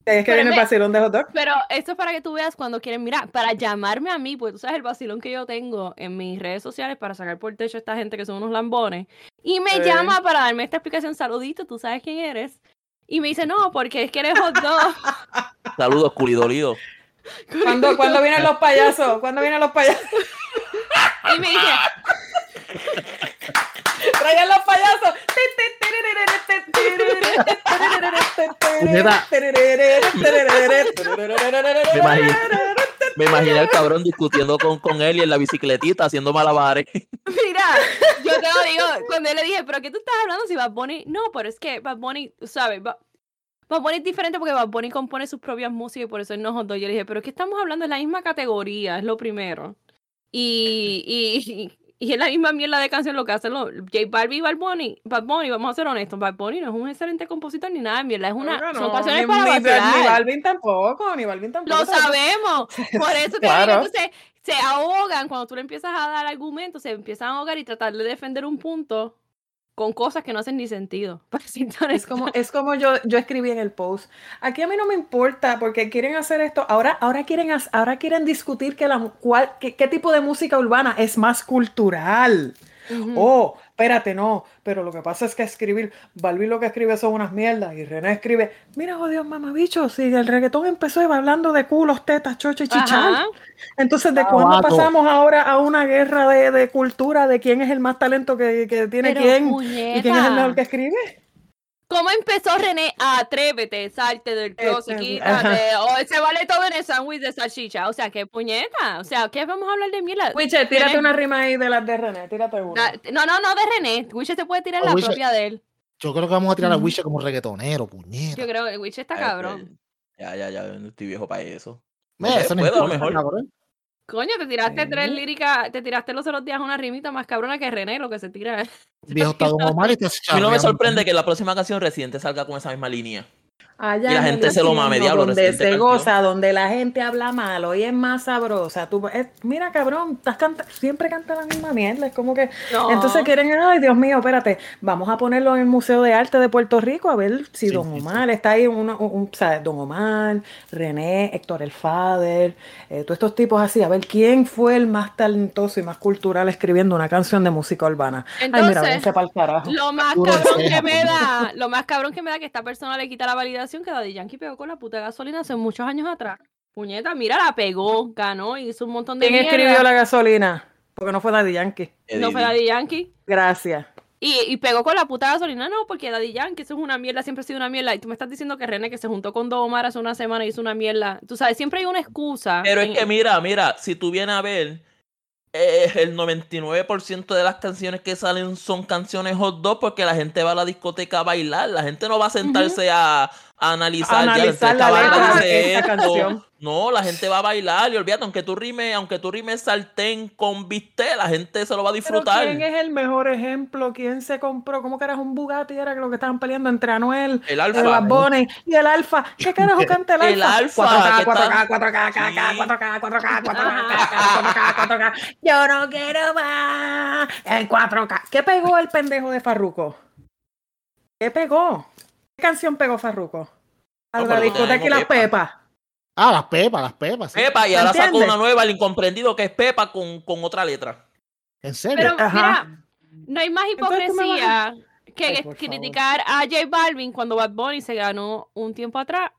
Es que Pero viene el vacilón de hot dog. Pero esto es para que tú veas cuando quieren, mira, para llamarme a mí, pues tú sabes el vacilón que yo tengo en mis redes sociales para sacar por techo a esta gente que son unos lambones. Y me Sí. llama para darme esta explicación, saludito, tú sabes quién eres. Y me dice, no, porque es que eres hot dog. *laughs* Saludos, culidolido. ¿Cuándo, ¿Cuándo vienen los payasos? ¿Cuándo vienen los payasos? *laughs* y me dice, ¡Traigan los payasos! Me imagino- Me imaginé al cabrón discutiendo con, con él y en la bicicletita haciendo malabares. Mira, yo te lo digo, cuando él le dije, ¿pero qué tú estás hablando si Bad Bunny? No, pero es que Bad Bunny, ¿sabes? Ba- Bad Bunny es diferente porque Bad Bunny compone sus propias músicas y por eso él no dog. Yo le dije, pero que estamos hablando de la misma categoría, es lo primero. Y, y es la misma mierda de canción lo que hacen los J Balvin y Bad Bunny. Bad Bunny, vamos a ser honestos, Bad Bunny no es un excelente compositor ni nada de mierda, es una, Claro, son no, canciones ni- para ni, vacilar. ni Balvin tampoco, ni Balvin tampoco. Lo sabemos. *laughs* Por eso Claro. entonces se ahogan cuando tú le empiezas a dar argumentos, se empiezan a ahogar y tratar de defender un punto con cosas que no hacen ni sentido. *laughs* Es como, es como yo, yo escribí en el post. Aquí a mí no me importa porque quieren hacer esto. Ahora, ahora, quieren, ahora quieren discutir que la, cuál, qué, qué tipo de música urbana es más cultural. Ujú. Oh, espérate, no. Pero lo que pasa es que escribir, Balvin lo que escribe son unas mierdas y René escribe, mira, oh Dios, mamabicho, si el reggaetón empezó hablando de culos, tetas, chocho y chichar. Ajá. Entonces, ¿de Ah, cuándo vato. pasamos ahora a una guerra de, de cultura de quién es el más talento que, que tiene Pero, quién? ¿Y quién es el mejor que escribe? ¿Cómo empezó René? Atrévete, salte del closet, Este, quítate. O se vale todo en el sándwich de salchicha. O sea, qué puñeta. O sea, ¿qué vamos a hablar de mierda? Wiche, tírate René- una rima ahí de las de René, tírate una. Na- No, no, no, de René. Wiche se puede tirar Oh, la Wiche. propia de él. Yo creo que vamos a tirar a. Wisha como reggaetonero, puñeta. Yo creo que Wiche está Ay, cabrón. Ya, ya, ya, no estoy viejo para eso. Sé, eso no puedo, mejor. Coño, te tiraste Sí. tres líricas, te tiraste los otros días una rimita más cabrona que René, lo que se tira. Viejo está *laughs* mal y A mí no me sorprende que la próxima canción Residente salga con esa misma línea. Allá Y la en el gente se lo mame, diablo, Donde se canción. goza, donde la gente habla malo y es más sabrosa. Tú, es- mira, cabrón, estás canta- siempre canta la misma mierda. Es como que. No. Entonces quieren, ay, Dios mío, espérate, vamos a ponerlo en el Museo de Arte de Puerto Rico a ver si Sí, Don sí, sí. Omar está ahí, uno, un, un- ¿sabes? Don Omar, René, Héctor el Fader, eh, todos estos tipos así, a ver quién fue el más talentoso y más cultural escribiendo una canción de música urbana. ay, mira, Entonces, váyanse pa'l carajo. Lo más Puro cabrón que me da, lo más cabrón que me da que esta persona le quita la validación que Daddy Yankee pegó con la puta gasolina hace muchos años atrás. Puñeta, mira, la pegó, ganó, hizo un montón de ¿Quién mierda. escribió la gasolina? Porque no fue Daddy Yankee. No fue Daddy Yankee. Gracias. Y, y pegó con la puta gasolina, no, porque Daddy Yankee, eso es una mierda, siempre ha sido una mierda. Y tú me estás diciendo que René, que se juntó con Don Omar hace una semana, hizo una mierda. Tú sabes, siempre hay una excusa. Pero en- es que mira, mira, si tú vienes a ver, eh, el 99% de las canciones que salen son canciones hot dog porque la gente va a la discoteca a bailar. La gente no va a sentarse a analizar, analizar la letra de esta canción. No, la gente va a bailar y olvídate, aunque tú rimes, aunque tú rimes sartén con bistec, la gente se lo va a Pero disfrutar. ¿quién es el mejor ejemplo? ¿Quién se compró? ¿Cómo que era un Bugatti? Era lo que estaban peleando entre Anuel, El el alfa. Bad Bunny y el Alfa. ¿Qué carajo canta el Alfa? El Alfa, 4K, que 4K, está- 4K, 4K, Sí. 4K, 4K, 4K, 4K, 4K. Yo no quiero más. El 4K. ¿Qué pegó el pendejo de Farruko? ¿Qué pegó? ¿Qué canción pegó Farruko? A No, la discoteca y las Pepa. pepas. Ah, las pepas, las pepas. sí. Pepa, y ahora sacó una nueva, el incomprendido, que es Pepa con, con otra letra. ¿En serio? Pero Ajá. mira, no hay más Entonces, ¿tú me vas a- hipocresía que Ay, criticar a J Balvin cuando Bad Bunny se ganó un tiempo atrás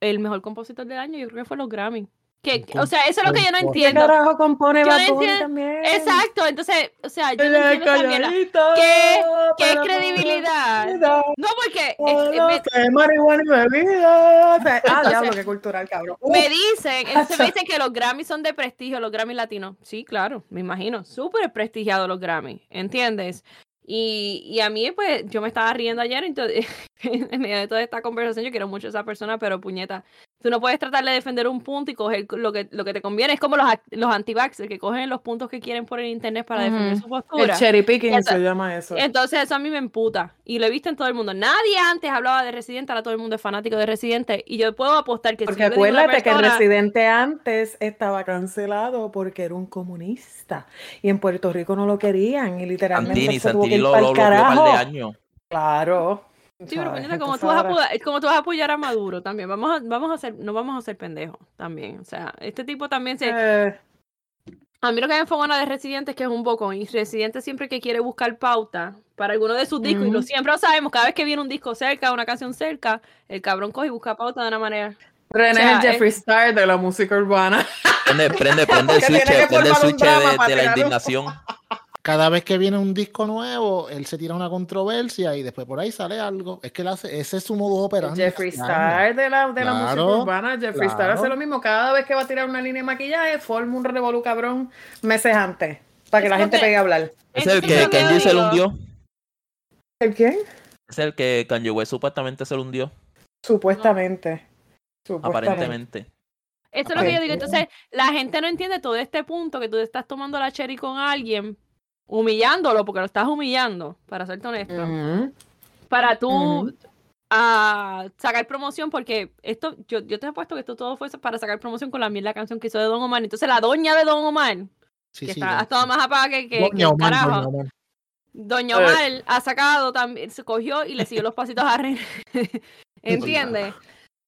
el mejor compositor del año, yo creo que fue los Grammy. Que, o sea, eso es lo que yo no compositor. ¿Qué entiendo. carajo compone Bad Bunny entiendo- también? Exacto, entonces, o sea, yo no es entiendo calladita, ¿Qué- ¿Qué pero credibilidad? No, porque todo es- me, marihuana y bebida. O sea, Ah, *laughs* Entonces, diablo, qué cultural, cabrón. Uh, me dicen, entonces me *laughs* dicen que los Grammys son de prestigio, los Grammys latinos. Sí, claro, me imagino. Súper prestigiados los Grammys, ¿entiendes? Y, y a mí, pues, yo me estaba riendo ayer, entonces, *laughs* en medio de toda esta conversación, yo quiero mucho a esa persona, pero puñeta, tú no puedes tratar de defender un punto y coger lo que, lo que te conviene. Es como los, los anti que cogen los puntos que quieren por el internet para defender su el postura. cherry picking Esa- se llama eso. Entonces eso a mí me emputa. Y lo he visto en todo el mundo. Nadie antes hablaba de Residente, ahora todo el mundo es fanático de Residente. Y yo puedo apostar que si Porque una acuérdate que el persona- residente antes estaba cancelado porque era un comunista. Y en Puerto Rico no lo querían. Y literalmente Santini, se tuvo que Santini ir lo, pa'l lo par de años. Claro. Sí, pero puñeta, como tú, vas a apoyar, como tú vas a apoyar a Maduro también. Vamos a, vamos a hacer, no vamos a ser pendejos también. O sea, este tipo también se. Eh, A mí lo que me enfogona de Residente es que es un bocón. Y Residente siempre que quiere buscar pauta para alguno de sus discos, y lo siempre lo sabemos, cada vez que viene un disco cerca, una canción cerca, el cabrón coge y busca pauta de una manera. René O sea, es el Jeffree Star de la música urbana. Prende, prende, prende el *laughs* switch, prende el switch de, la indignación. *laughs* Cada vez que viene un disco nuevo, él se tira una controversia y después por ahí sale algo. Es que él hace, ese es su modo operandi. Jeffree. Star de la, de la música urbana. Jeffree Star hace lo mismo. Cada vez que va a tirar una línea de maquillaje, forma un revolú cabrón meses antes. Para que Es la gente que- pegue a hablar. Es el que Kenji se lo hundió. ¿El quién? Es el que Kanye West supuestamente se lo hundió. Supuestamente. Supuestamente. Aparentemente. Esto es lo que yo digo. Entonces, la gente no entiende todo este punto que tú estás tomando la cherry con alguien, humillándolo, porque lo estás humillando, para serte honesto. Para tú Ujú. ah, sacar promoción, porque esto, yo, yo te he puesto que esto todo fue para sacar promoción con la mierda canción que hizo de Don Omar. Entonces, la doña de Don Omar, Sí, que sí, está, ya. ha estado más apagada que, que, Doña Omar, carajo. Doña Omar. Doña. Omar ha sacado también, se cogió y le siguió los pasitos a René. *laughs* ¿Entiendes?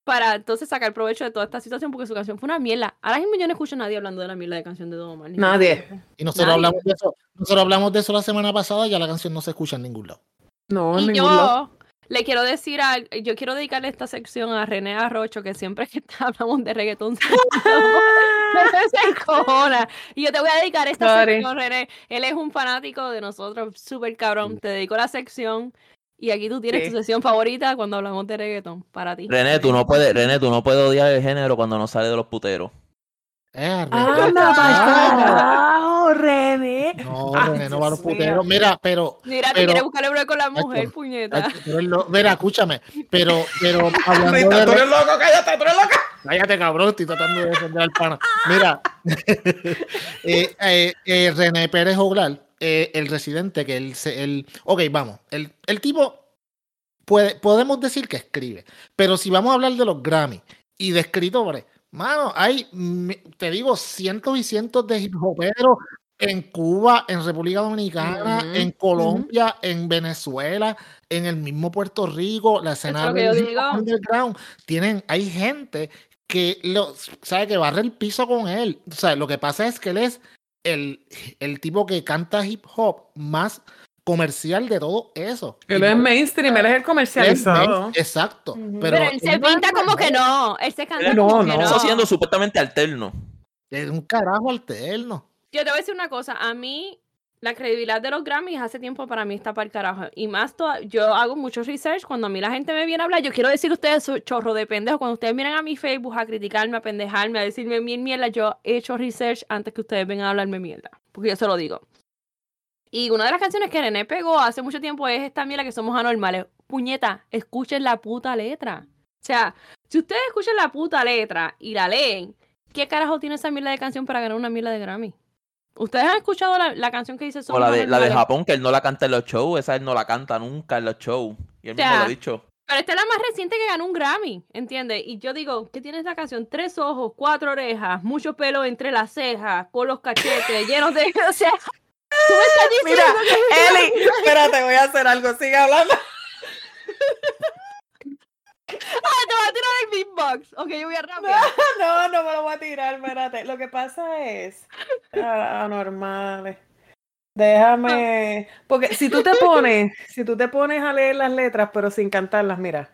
Para entonces sacar provecho de toda esta situación porque su canción fue una mierda. Ahora mismo yo no escucho a nadie hablando de la mierda de canción de Don Omar. Nadie. Y nosotros Nadie. hablamos de eso. Nosotros hablamos de eso la semana pasada y ya la canción no se escucha en ningún lado. No, en Y ningún lado. yo le quiero decir, a, yo quiero dedicarle esta sección a René Arrocho, que siempre que *laughs* hablamos de reggaetón se, *laughs* *laughs* se. Y yo te voy a dedicar esta Sorry. sección, René. Él es un fanático de nosotros, súper cabrón. Te dedico la sección. Y aquí tú tienes Sí. tu sección favorita cuando hablamos de reggaetón, para ti. René, tú no puedes, René, tú no puedes odiar el género cuando no sale de los puteros. Eh, Anda Ah, René. No, René no va a los puteros. Mira, pero Mira, tú Pero- quieres buscarle breve con la mujer, puñeta. Mira, escúchame, pero, pero *laughs* hablando Rita, de tú eres loco, cállate, tú eres loco. Cállate, cabrón, estoy tratando de defender al pana. Mira, *laughs* eh, eh, eh, René Pérez Oglar, el residente, que él, él, ok, vamos, el, el tipo puede, podemos decir que escribe. Pero si vamos a hablar de los Grammy y de escritores, mano, hay, te digo, cientos y cientos de hip hoperos en Cuba, en República Dominicana, en Colombia, en Venezuela, en el mismo Puerto Rico, la escena del underground, tienen, hay gente que lo, sabe que barre el piso con él. O sea, lo que pasa es que él es el, el tipo que canta hip hop más comercial de todo eso. Él es mainstream, él es el es main- Exacto. Ujú. Pero, Pero él se pinta como que no. Él se canta No, como que no. no. Está haciendo supuestamente alterno. Es un carajo alterno. Yo te voy a decir una cosa. A mí, la credibilidad de los Grammys hace tiempo para mí está para el carajo. Y más, toda- yo hago mucho research. Cuando a mí la gente me viene a hablar, yo quiero decir a ustedes, soy chorro de pendejo. Cuando ustedes vienen a mi Facebook a criticarme, a pendejarme, a decirme mil mierda, yo he hecho research antes que ustedes vengan a hablarme mierda. Porque yo se lo digo. Y una de las canciones que René pegó hace mucho tiempo es esta mierda que somos anormales. Puñeta, escuchen la puta letra. O sea, si ustedes escuchan la puta letra y la leen, ¿qué carajo tiene esa mierda de canción para ganar una mierda de Grammy? ¿Ustedes han escuchado la, la canción que dice O la de, la de? Japón, que él no la canta en los shows. Esa él no la canta nunca en los shows. Y él mismo Ya. lo ha dicho. Pero esta es la más reciente que ganó un Grammy, ¿entiendes? Y yo digo, ¿qué tiene esta canción? Tres ojos, cuatro orejas, mucho pelo entre las cejas, con los cachetes *laughs* llenos de... O sea, tú me estás Mira, que... Eli, *laughs* espérate, voy a hacer algo, sigue hablando. *laughs* *laughs* ¡Ah, te voy a tirar el beatbox! Ok, yo voy a rápido. *laughs* No, no me lo voy a tirar, espérate. Lo que pasa es. ah, Anormales. Déjame. Porque si tú te pones, si tú te pones a leer las letras, pero sin cantarlas, mira.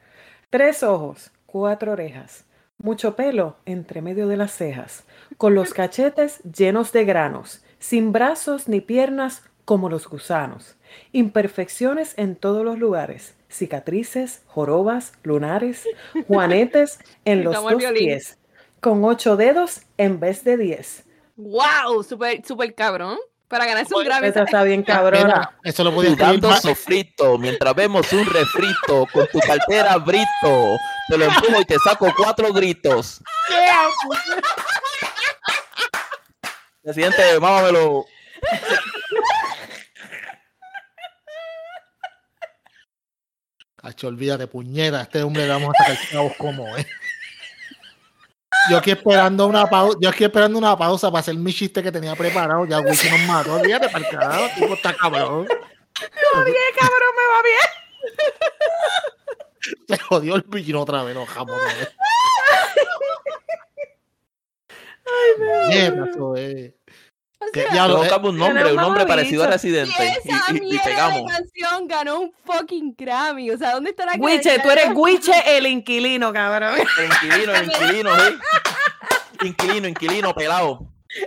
Tres ojos, cuatro orejas, mucho pelo entre medio de las cejas, con los cachetes llenos de granos, sin brazos ni piernas como los gusanos, imperfecciones en todos los lugares, cicatrices, jorobas, lunares, juanetes *laughs* en los dos pies, con ocho dedos en vez de diez. ¡Wow! Súper, súper cabrón. Para ganarse un Grammy. Esa está bien cabrona. Eso lo podía más- sofrito mientras vemos un refrito con tu cartera brito. Te lo empujo y te saco cuatro gritos. Presidente, mámamelo. Cacho, olvídate, puñeta, a este hombre le vamos a sacar chavos como es. Yo aquí esperando una pausa, yo aquí esperando una pausa para hacer mi chiste que tenía preparado. Ya Wichi nos mató, olvídate para el carajo, tipo está cabrón. Oye, cabrón, me va bien. *laughs* Se jodió el vino otra vez, no jamón. Puñeta, eso es. O sea, ya lo- Colocamos un nombre, un nombre parecido a Y Residente. esa Y, y- y mierda pegamos. de canción ganó un fucking Grammy. O sea, ¿dónde está la Guiche, tú eres Guiche el inquilino, cabrón. El inquilino, el inquilino, ¿sí? *laughs* Inquilino, inquilino, pelado.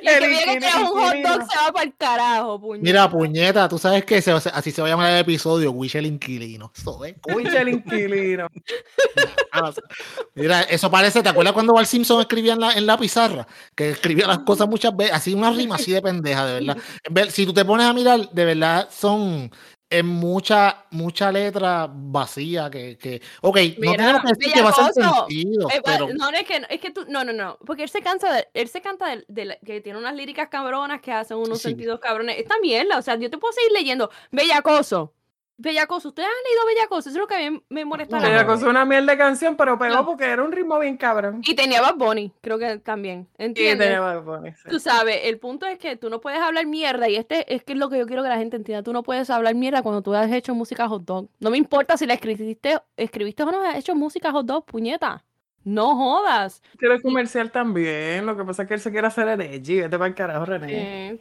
Y el que viene que un hot dog se va para el carajo, puñeta. Mira, puñeta, tú sabes que se- así se va a llamar el episodio, Wichi el inquilino. Eso es, coño. Guiche el inquilino. *laughs* Mira, eso parece, ¿te acuerdas cuando Val Simpson escribía en la, en la pizarra? Que escribía las cosas muchas veces, así una rima así de pendeja, de verdad. *laughs* Si tú te pones a mirar, de verdad son en mucha, mucha letra vacía que, que ok, no Mira, tenemos que decir que va a ser sentido, Eh, pero No, no, es que, es que tú, no, no, no, porque él se cansa de, él se canta de, de que tiene unas líricas cabronas que hacen unos Sí. sentidos cabrones. Esta mierda, o sea, yo te puedo seguir leyendo Bellacoso. Bellacoso, ¿ustedes han leído Bellacoso? Eso es lo que a mí me molesta. No, gente. cosa una mierda de canción, pero pegó No. porque era un ritmo bien cabrón. Y tenía Bad Bunny, creo que también. Y ¿Entiendes? tenía Bad Bunny, sí. Tú sabes, el punto es que tú no puedes hablar mierda y este es que es lo que yo quiero que la gente entienda. Tú no puedes hablar mierda cuando tú has hecho música hot dog. No me importa si la escribiste, escribiste o no has hecho música hot dog, puñeta. No jodas. Quiere comercial también. Lo que pasa es que él se quiere hacer el edgy. Vete para el carajo, René.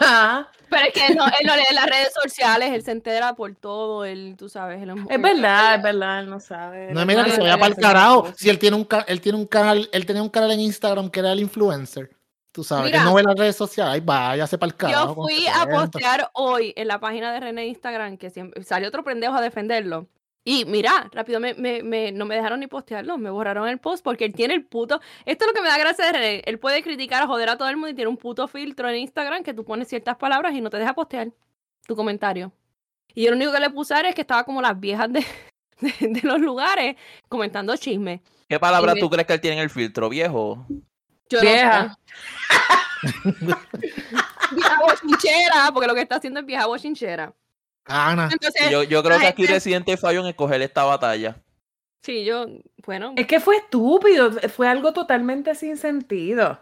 Ajá. Pero es que él no, él no lee las redes sociales, él se entera por todo, él, tú sabes. Él Es verdad, es verdad, él no sabe. no mira que se vaya para el carajo. Si él tiene un ca- él tiene un canal, él tenía un canal en Instagram que era el influencer. Tú sabes, Mira. él no ve las redes sociales, ay, váyase para el carajo. Yo fui a postear hoy en la página de René Instagram, que siempre salió otro pendejo a defenderlo. Y mira, rápido me, me- me- no me dejaron ni postearlo, me borraron el post porque él tiene el puto. Esto es lo que me da gracia de René. Él puede criticar o joder a todo el mundo y tiene un puto filtro en Instagram que tú pones ciertas palabras y no te deja postear tu comentario. Y yo lo único que le puse es que estaba como las viejas de, *laughs* de, de los lugares comentando chisme. ¿Qué palabra Y me- tú crees que él tiene en el filtro, viejo? Yo no Vieja. sé. *laughs* vieja bochinchera, porque lo que está haciendo es vieja bochinchera. Gana. Entonces, Yo, yo creo la que aquí gente- Residente falló en escoger esta batalla. sí, yo, bueno. Es que fue estúpido, fue algo totalmente sin sentido.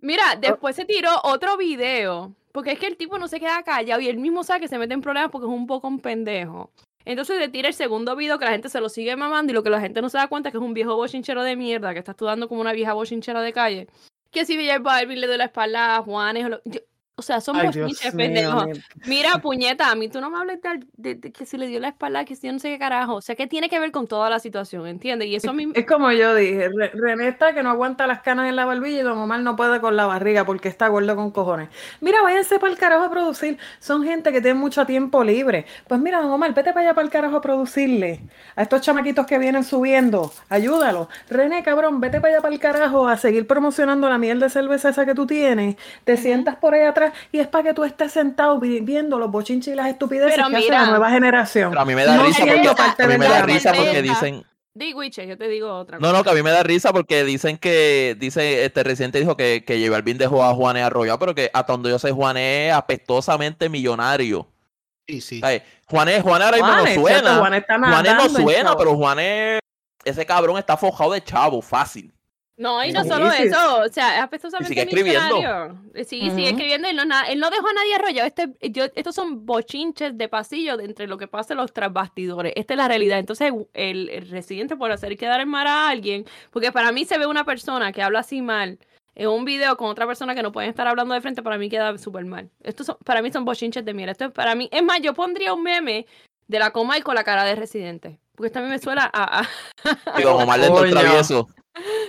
Mira, después se tiró otro video, porque es que el tipo no se queda callado y él mismo sabe que se mete en problemas porque es un poco un pendejo. Entonces se tira el segundo video que la gente se lo sigue mamando y lo que la gente no se da cuenta es que es un viejo bochinchero de mierda que está estudiando como una vieja bochinchera de calle. Que si Villar Balvin le dio la espalda a Juanes o lo- yo- o sea, son Ay, mío, mi- Mira, *laughs* puñeta, a mí tú no me hables de, de- de que si le dio la espalda, que si yo no sé qué carajo. O sea, que tiene que ver con toda la situación, ¿entiendes? Y eso a mí... Es como yo dije, Re- René está que no aguanta las canas en la barbilla y Don Omar no puede con la barriga porque está gordo con cojones. Mira, váyanse para el carajo a producir. Son gente que tiene mucho tiempo libre. Pues mira, Don Omar, vete para allá para el carajo a producirle. A estos chamaquitos que vienen subiendo, ayúdalo. René, cabrón, vete para allá para el carajo a seguir promocionando la miel de cerveza esa que tú tienes. Te sientas por ahí atrás y es para que tú estés sentado vi- viendo los bochinches y las estupideces Pero que hace mira. la nueva generación. Pero a mí me da No risa porque, a mí me da risa porque dicen, Di, Wiche, yo te digo otra no, no, que a mí me da risa porque dicen que, dice, este reciente dijo que, que J Balvin dejó a Juanes arrollado, pero que hasta donde yo sé, Juanes es apestosamente millonario. Sí, sí. ¿Sabes? Juanes, Juanes ahora mismo no suena. está Juanes no suena, pero Juanes, ese cabrón está forjado de chavo, fácil. No, y no Sí, solo sí. eso, o sea, es apestosamente sigue escribiendo. millonario. Eh, Sí, sigue escribiendo y no, na- él no dejó a nadie arrollado. Este, yo, estos son bochinches de pasillo de entre lo que pasa en los tras bastidores. Esta es la realidad. Entonces, el, el residente por hacer quedar en mal a alguien, porque para mí se ve una persona que habla así mal en un video con otra persona que no pueden estar hablando de frente, para mí queda súper mal. Estos son, para mí son bochinches de mierda. Esto es para mí, es más, yo pondría un meme de la coma y con la cara de residente. Porque esta a mí me suena a... a- Digo, Omar Coño. travieso.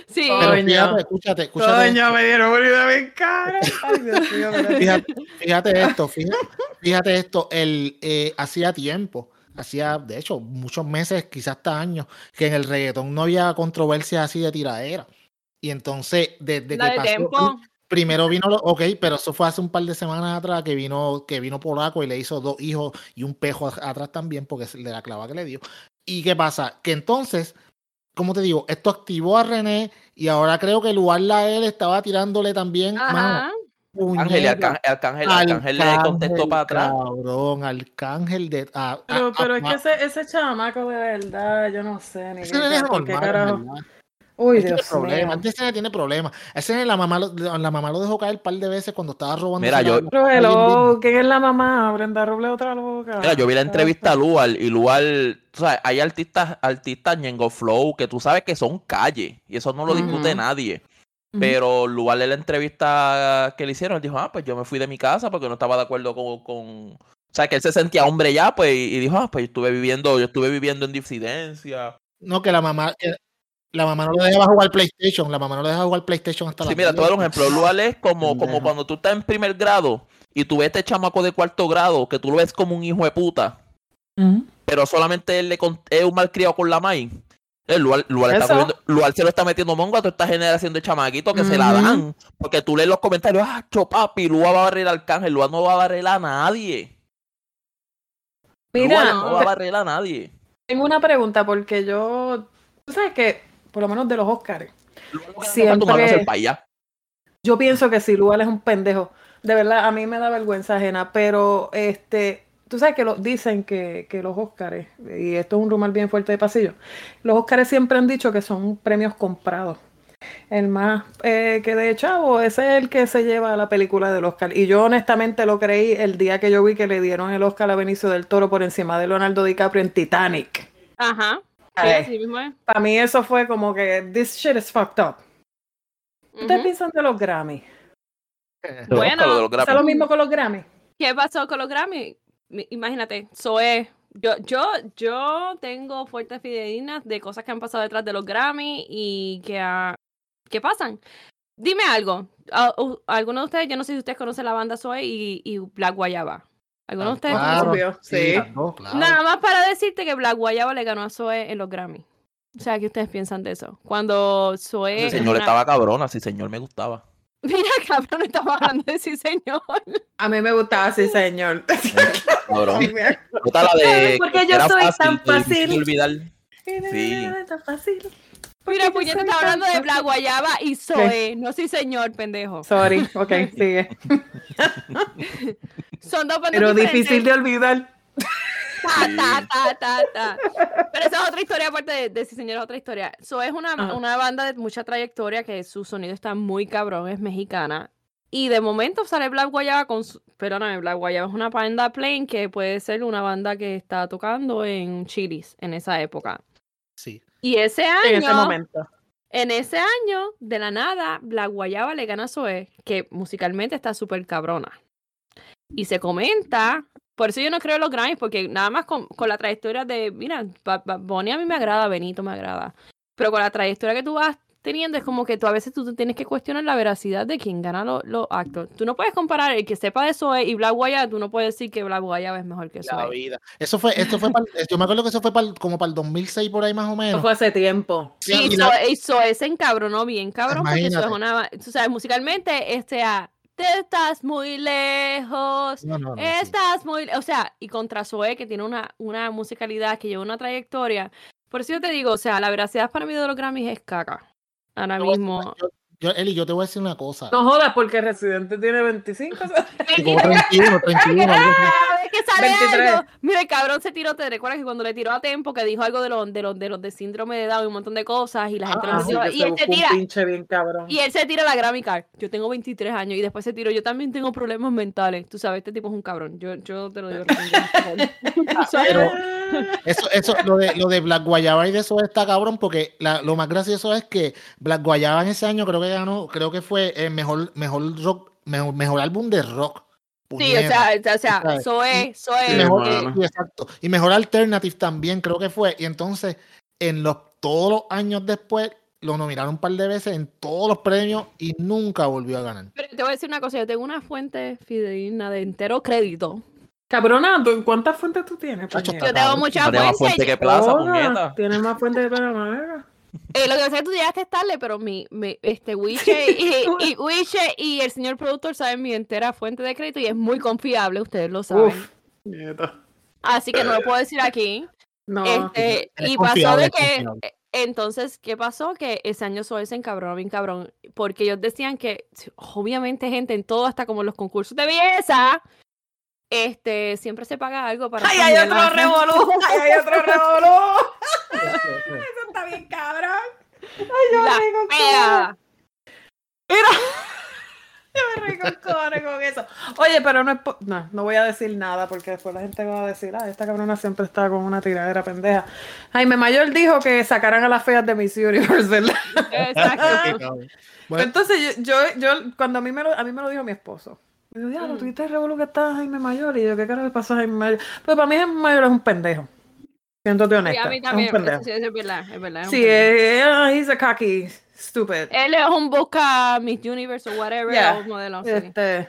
Sí. Pero Coño. fíjate, escúchate, escúchate. Coño, me dieron una bien cara. Ay, Dios mío, mira. Fíjate, fíjate esto, fíjate, fíjate esto, el, eh, hacía tiempo, hacía de hecho muchos meses, quizás hasta años, que en el reggaetón no había controversias así de tiradera. Y entonces, desde La que de pasó, primero vino, lo- ok, pero eso fue hace un par de semanas atrás que vino, que vino Polaco y le hizo dos hijos y un pejo atrás también, porque es de la clava que le dio. ¿Y qué pasa? Que entonces, como te digo, esto activó a René y ahora creo que Luarla a él estaba tirándole también. mano, Ajá. Ángel, y puñeta. Arcángel, Arcángel, Arcángel le contestó para atrás. Cabrón, Arcángel de. ah, Pero, ah, pero ah, es que ese, ese chamaco de verdad, yo no sé ni ese qué, nene es por qué normal, carajo. en verdad. Uy, Él tiene Dios problemas. mío. Ese nene tiene problemas. Ese la mamá, lo, la mamá lo dejó caer un par de veces cuando estaba robando. Mira, yo- Pero hello, ¿quién es la mamá? Brenda Roble otra loca. Mira, yo vi la entrevista a Luar y Luar, tú sabes, hay artistas, artistas Ñengo Flow que tú sabes que son calle y eso no lo discute nadie. Pero Luar en la entrevista que le hicieron, él dijo, ah, pues yo me fui de mi casa porque no estaba de acuerdo con, con... O sea, que él se sentía hombre ya, pues, y y dijo, ah, pues yo estuve viviendo, yo estuve viviendo en disidencia. No, que la mamá. que la mamá no lo dejaba jugar PlayStation. La mamá no lo dejaba jugar PlayStation hasta Sí, la mira, todo un ejemplo. Luar es como, como cuando tú estás en primer grado y tú ves este chamaco de cuarto grado, que tú lo ves como un hijo de puta, pero solamente él le con- es un malcriado con la maíz. Está Eso. cogiendo- Luar se lo está metiendo mongo a toda esta generación de chamaquitos que se la dan. Porque tú lees los comentarios, ah, papi, Luar va a barrer al Arcángel, Luar no va a barrer a nadie. Mira, no va a barrer a nadie. tengo una pregunta porque yo, tú sabes que, por lo menos de los Oscars, Siempre- yo pienso que si Lual es un pendejo. De verdad, a mí me da vergüenza ajena, pero este, tú sabes que lo, dicen que, que los Oscars, y esto es un rumor bien fuerte de pasillo, los Oscars siempre han dicho que son premios comprados. El más eh, que de chavo, ese es el que se lleva la película del Oscar. Y yo honestamente lo creí el día que yo vi que le dieron el Oscar a Benicio del Toro por encima de Leonardo DiCaprio en Titanic. Ajá. Sí, es. Para mí eso fue como que this shit is fucked up. ¿Qué ¿Ustedes Ujú. piensan de los Grammy? Bueno, Lo de los ¿Pasa Grammy. lo mismo con los Grammy? ¿Qué pasó con los Grammy? Imagínate, Zoe. Yo, yo, yo tengo fuertes fidedignas de cosas que han pasado detrás de los Grammy y que, ah, que pasan. Dime algo. a- u- Alguno de ustedes, yo no sé si ustedes conocen la banda Zoe y, y Black Guayaba. ¿Alguno de ustedes Claro. sí. claro. Nada más para decirte que Black Guayaba le ganó a Zoe en los Grammy. O sea, ¿qué ustedes piensan de eso? Cuando Zoe... Ese es señor una- estaba cabrona, sí, señor me gustaba. *laughs* Mira, cabrón, estamos hablando de sí, señor. A mí me gustaba así, señor. *laughs* Cabrón. Puta la de. Porque que yo era soy tan fácil. de olvidar. Sí. Tan fácil. Mira, yo puñeta, soy está tan hablando de. Black Guayaba y Zoe. No sí, señor, pendejo. Sorry, ok, *laughs* sigue. Son dos bandas Pero diferentes. difícil de olvidar. Ta, ta, ta, ta, ta. Pero esa es otra historia, aparte de, de sí, señor, es otra historia. So, es una, una banda de mucha trayectoria que su sonido está muy cabrón, es mexicana. Y de momento sale Black Guayaba con su... Perdóname, Black Guayaba es una banda plain que puede ser una banda que está tocando en Chilis en esa época. Sí. Y ese año, En ese momento. en ese año, de la nada, Black Guayaba le gana a Zoe, que musicalmente está súper cabrona. Y se comenta, por eso yo no creo en los Grammys, porque nada más con, con la trayectoria de, mira, Bunny a mí me agrada, Benito me agrada, pero con la trayectoria que tú vas teniendo es como que tú a veces tú te tienes que cuestionar la veracidad de quién gana los los actos. Tú no puedes comparar el que sepa de Zoe y Black Guayaba, tú no puedes decir que Black Guayaba es mejor que La Zoe. vida. Eso fue, esto fue pa'l- yo me acuerdo que eso fue pa'l- como para el 2006 por ahí más o Eso menos. fue hace tiempo. Sí, Y la- Zoe, y Zoe se encabronó bien, cabrón, porque eso es Imagínate. una. Tú sabes, musicalmente, este, ah, te estás muy lejos. No, no, no, sí. Estás muy. O sea, y contra Zoe, que tiene una, una musicalidad, que lleva una trayectoria. Por eso yo te digo, o sea, la veracidad para mí de los Grammys es caca. Ahora mismo. Yo, yo- Eli, yo te voy a decir una cosa. No jodas, porque Residente tiene 25. *laughs* Sí, como 31, 31, algo así. Cada vez que sale 23. algo. Mira, el cabrón se tiró. ¿Te recuerdas que cuando le tiró a Tempo, que dijo algo de los de los, de los de síndrome de Down y un montón de cosas, y la gente Ah, lo metió- Y él se tira. pinche bien cabrón. Y él se tira la Grammy Card. Yo tengo 23 años y después se tiró. Yo también tengo problemas mentales. Tú sabes, este tipo es un cabrón. Yo, yo te lo digo. *laughs* *laughs* Pero eso, eso, lo de, lo de Black Guayaba y de eso está cabrón, porque la- lo más gracioso es que Black Guayaba en ese año creo que ganó, creo que fue el mejor, mejor rock, mejor, mejor álbum de rock. Sí, o sea, o sea, sabes. Zoe, Y Zoe. mejor, eh, exacto. Y mejor alternative también creo que fue. Y entonces, en los todos los años después, lo nominaron un par de veces en todos los premios y nunca volvió a ganar. pero te voy a decir una cosa. Yo tengo una fuente fidedigna de entero crédito. Cabrona, ¿tú- ¿cuántas fuentes tú tienes? Chacho? Yo tengo muchas Tiene más fuentes. que plaza. Tienes más fuentes de Panamá. Eh, lo que pasa es que tú llegaste tarde, pero mi, mi este Wiche y, *laughs* y Wiche y el señor productor saben mi entera fuente de crédito y es muy confiable, ustedes lo saben. Uf. Nieto. Así que no lo puedo decir aquí. No. Este, es y pasó de que, eh, entonces, ¿qué pasó? Que ese año Zoe se encabronó bien cabrón, porque ellos decían que, obviamente, gente, en todo, hasta como en los concursos de belleza, este, siempre se paga algo para... ¡Ay, hay otro revolú! *laughs* ¡Ay, hay otro revolú! *laughs* Eso está bien cabrón. Ay, yo La me rico fea. *laughs* Yo me rico el cojones con eso. Oye, pero no es po- no, no voy a decir nada porque después la gente va a decir, ah, esta cabrona siempre está con una tiradera pendeja. Jaime Mayor dijo que sacaran a las feas de Miss Universe, ¿verdad? Exacto. Bueno, Entonces yo, yo, yo, cuando a mí me lo, a mí me lo dijo mi esposo. Me dijo, diablo, tuviste el revolú que está Jaime Mayor. Y yo, ¿qué carajo le pasó a Jaime Mayor? Pues para mí Jaime Mayor es un pendejo. Siéndote Sí, honesta. a mí es también, un pendejo. eso sí, es verdad, es verdad. es un Sí, pendejo. eh, he's a cocky, stupid. Él es un busca Miss Universe o whatever, Yeah. o modelo. sí. Este,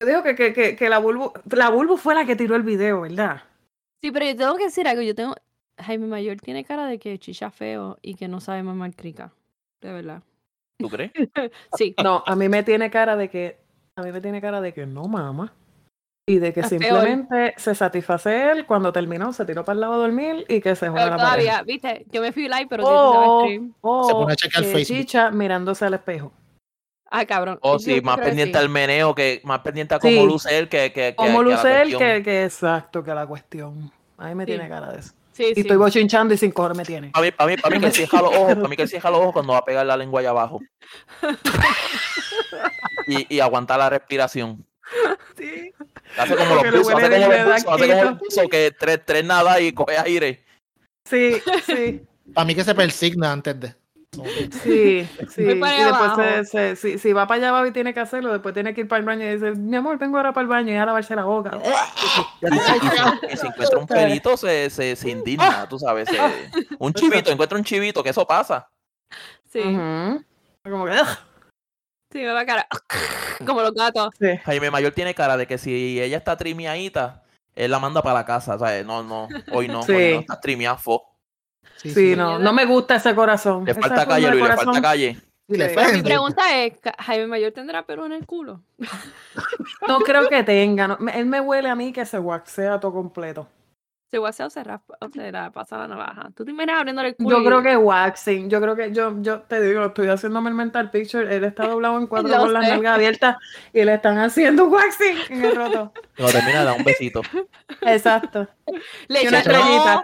yo digo que, que, que, que la Bulbu, la Bulbu fue la que tiró el video, ¿verdad? Sí, pero yo tengo que decir algo. Yo tengo. Jaime Mayor tiene cara de que chicha feo y que no sabe mamar crica. De verdad. ¿Tú crees? *laughs* Sí. No, a mí me tiene cara de que, a mí me tiene cara de que no mama. Y de que Es peor. simplemente se satisface él cuando terminó, se tiró para el lado a dormir y que se juega la todavía, viste, yo me fui live, pero O, sí, stream. o Se pone a chequear que Facebook. chicha mirándose al espejo. Ah, cabrón. O Yo sí, más pendiente sí. al meneo, que más pendiente a cómo Sí. luce él que, que, que- luce él, que, que exacto, que la cuestión. A mí me Sí. tiene cara de eso. Sí, Y sí. estoy bochinchando y sin cojones me tiene. Para mí, para mí, para mí que él cierra los ojos, para mí que cierra los ojos cuando va a pegar la lengua allá abajo. *laughs* y, y aguantar la respiración. Sí. Hace como los buzos, hace como los buzos, hace como el buzo que tres, tres nada y coge aire. Sí, sí, *laughs* para mí que se persigna antes de. Sí, sí. Para Y después se, se- si, si va para allá abajo y tiene que hacerlo, después tiene que ir para el baño y dice, mi amor, vengo ahora para el baño y a lavarse la boca. *laughs* Y, y si, y si encuentra un pelito, se, se, se indigna, tú sabes. se- *laughs* un chivito, encuentra un chivito, que eso pasa. Sí, Ujú. Como que, sí, me va a cara. Como los gatos. sí. Jaime Mayor tiene cara de que si ella está trimiadita, él la manda para la casa. ¿sabes? No, no, hoy no, Sí. hoy no está trimiada, fo. Sí, Sí, sí. no, no me gusta ese corazón. Le falta calle, Luis, le falta calle. Sí, le Mi pregunta es, ¿Ca- ¿Jaime Mayor tendrá pelo en el culo? *laughs* No creo que tenga. no. Él me huele a mí que se waxea todo completo. Se guasea o se, raspa, o se la pasa la navaja. ¿Tú te imaginas abriéndole el culo? Yo y- creo que waxing. Yo creo que yo, yo te digo, estoy haciéndome el mental picture. Él está doblado en cuatro *laughs* con las nalgas abiertas y le están haciendo waxing en el roto. *laughs* Cuando termina, da un besito. Exacto. Le echan, no,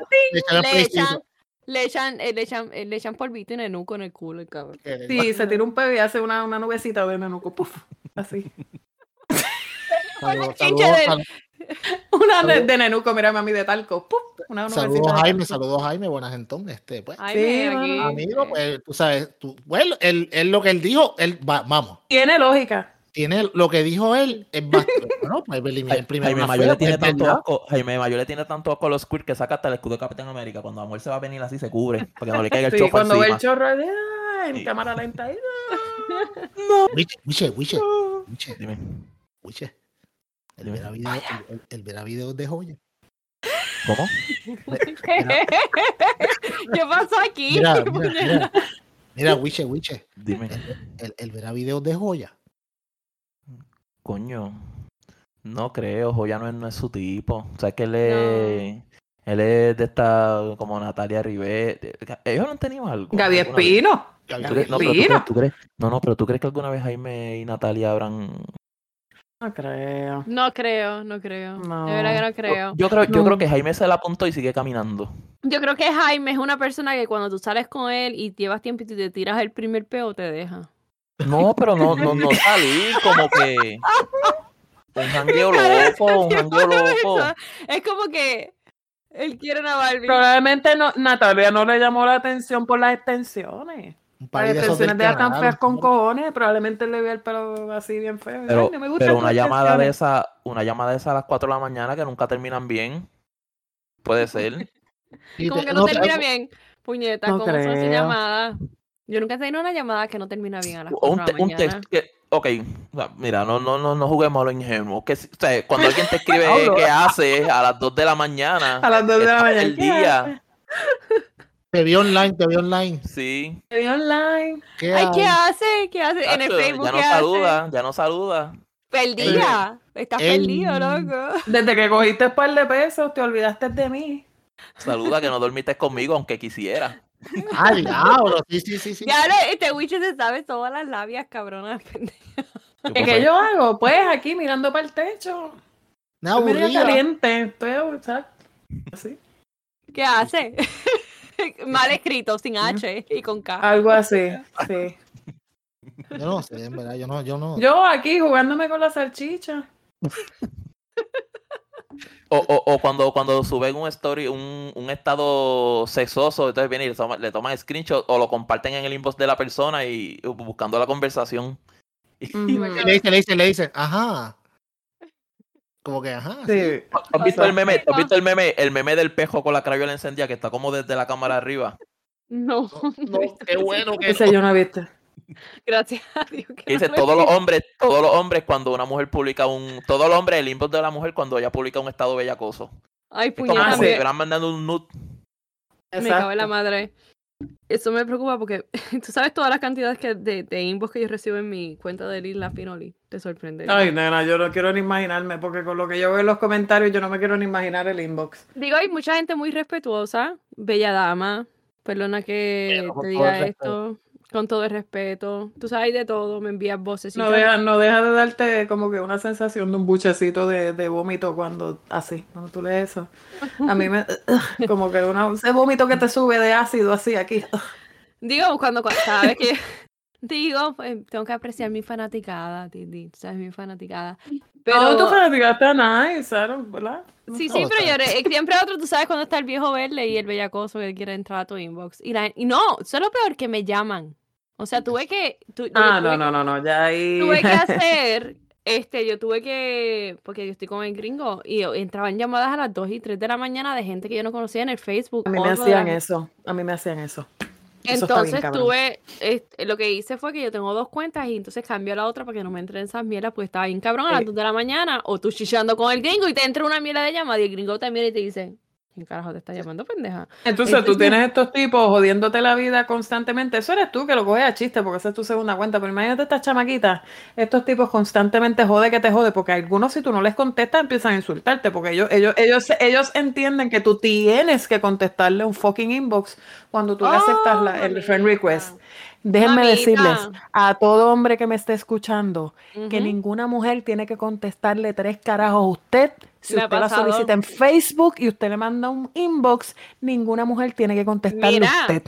Le echan le echan, le echan, eh, le echan, eh, le echan polvito y nenuco en el culo, el cabrón. Sí, se tira un pedo y hace una, una nubecita de nenuco. Puf, así. *laughs* Saludos, Chinche saludos, de- sal- Una de, Saludos. de nenuco, mira mami de talco. Puf, una nubecita saludos Jaime, saludos Jaime, buenas entonces. Este, pues, Ay, Sí, amigo, pues tú sabes, tú, bueno, él, él lo que él dijo, él va, vamos, Tiene lógica. Tiene lo que dijo él, es *laughs* pues Jaime Mayor fea, le tiene pues, tanto asco. Jaime Mayor le tiene tanto asco a los queer que saca hasta el escudo de Capitán América. Cuando Amor se va a venir así, se cubre. Para que no le caiga el Sí, chofo cuando ve el encima. chorro de, ah, en Sí. cámara lenta. ahí, Wiche, Wiche, Wiche, Wiche, Dime. Wiche. El verá video, el, el- el verá videos de joya. ¿Cómo? *laughs* ¿Qué pasó aquí? Mira, mira, mira, mira, Wiche, Wiche, Dime. el, el verá videos de joya. Coño. No creo, Joya no es, no es su tipo. O sea, que él es. Él es de esta. Como Natalia Rivera. Ellos no han tenido algo. Gaby? Espino. Gaby ¿Tú crees- no, pero tú Espino. crees- tú crees- no, no, pero tú crees que alguna vez Jaime y Natalia habrán. No creo. No creo, no creo. No. De verdad que no creo. Yo creo, yo No. creo que Jaime se la apuntó y sigue caminando. Yo creo que Jaime es una persona que cuando tú sales con él y llevas tiempo y te tiras el primer peo, te deja. No, pero no, no, no salir como que. Un *laughs* jangueo loco, *laughs* un jangueo loco. Es como que él quiere una Barbie. Probablemente no, Natalia no le llamó la atención por las extensiones. Un Las par de del extensiones de ella tan feas con ¿no? cojones. Probablemente le vio el pelo así bien feo. Pero, "Ay, no me gustan pero tus una llamada de extensiones". esa, una llamada de esa a las 4 de la mañana que nunca terminan bien. Puede ser. *laughs* Como que no te- termina bien. Puñeta, No ¿cómo son esas llamadas? Yo nunca he tenido una llamada que no termina bien a las O 4 un, de la un mañana. texto que, ok, mira, no, no, no, no juguemos a lo ingenuo. Que, o sea, cuando alguien te escribe *laughs* qué hace a las 2 de la mañana, A las 2 de la mañana. el ¿qué día. haces? Te vi online, te vi online. sí. Te vi online. ¿Qué Ay, ¿qué hace? ¿Qué hace? En el Facebook, ya no ¿qué hace? saluda, ya no saluda. Perdida. Estás Él- perdido, loco. Desde que cogiste un par de pesos, te olvidaste de mí. Saluda que no dormiste conmigo aunque quisiera. Ah, diablo, sí, sí, sí, sí. Ya este Wicho se sabe todas las labias, cabrona. *laughs* ¿Qué ¿Qué, yo hago? Pues aquí mirando para el techo. Me Estoy caliente. Estoy aburrida. Así. ¿Qué hace? *laughs* Mal escrito, sin H y con K. Algo así. Sí. Yo no sé, en verdad, yo no, yo no. Yo aquí jugándome con la salchicha. *laughs* O, o, o cuando, cuando suben un story, un, un estado sexoso, entonces vienen y le toman, le toman screenshot o lo comparten en el inbox de la persona y buscando la conversación. *laughs* Y le dice, le dice, le dice, ajá. Como que, ajá. sí. Sí. ¿Has visto el meme? ¿Has visto el meme? El meme del pejo con la crayola encendida que está como desde la cámara arriba. No, No, *laughs* qué bueno que Ese yo no he visto. *laughs* gracias a Dios. que dice no he todos los hombres, todos los hombres cuando una mujer publica un, todos los hombres el inbox de la mujer cuando ella publica un estado bellacoso. Ay, sí. me, estuvieran mandando un nude. me cago en la madre. Eso me preocupa porque *laughs* tú sabes todas las cantidades que, de, de inbox que yo recibo en mi cuenta de Lila Pinoli. Te sorprende. Ay, nena, yo no quiero ni imaginarme, porque con lo que yo veo en los comentarios, yo no me quiero ni imaginar el inbox. Digo, hay mucha gente muy respetuosa, bella dama. Perdona que Pero te diga esto. Con todo el respeto. Tú sabes de todo, me envías voces. No deja, no deja de darte como que una sensación de un buchecito de, de vómito cuando así, cuando tú lees eso. A mí me, *laughs* como que una, ese vómito que te sube de ácido así aquí. Digo, cuando, cuando sabes que. *laughs* Digo, pues, tengo que apreciar mi fanaticada, Titi. ¿Sabes? Mi fanaticada. Pero. Pero tú fanática está nice, ¿verdad? Sí, No, sí, pero yo re- siempre otro, tú sabes cuando está el viejo verde y el bellacoso que quiere entrar a tu inbox. Y, la, y no, eso es lo peor que me llaman. O sea, tuve que. tu- Ah, tuve no, no, no, no, ya ahí. tuve que *laughs* hacer, este, yo tuve que, porque yo estoy con el gringo, y entraban llamadas a las 2 y 3 de la mañana de gente que yo no conocía en el Facebook. A mí me hacían la- eso, a mí me hacían eso. Bien, Entonces tuve, este, lo que hice fue que yo tengo dos cuentas y entonces cambio la otra para que no me entren esas mielas, pues estaba bien cabrón a las Eh. 2 de la mañana, o tú chichando con el gringo y te entra una miela de llamada y el gringo te mira y te dice, ¿Quién carajo te está llamando, pendeja? Entonces tú Entonces- tienes estos tipos jodiéndote la vida constantemente. Eso eres tú que lo coges a chiste porque esa es tu segunda cuenta. Pero imagínate estas chamaquitas, estos tipos constantemente jode que te jode porque algunos si tú no les contestas empiezan a insultarte porque ellos, ellos, ellos, ellos entienden que tú tienes que contestarle un fucking inbox cuando tú le aceptas la- el friend request. Déjenme Mamita. decirles a todo hombre que me esté escuchando que ninguna mujer tiene que contestarle tres carajos a usted. Si Me usted la solicita en Facebook y usted le manda un inbox, ninguna mujer tiene que contestarle Mira, a usted.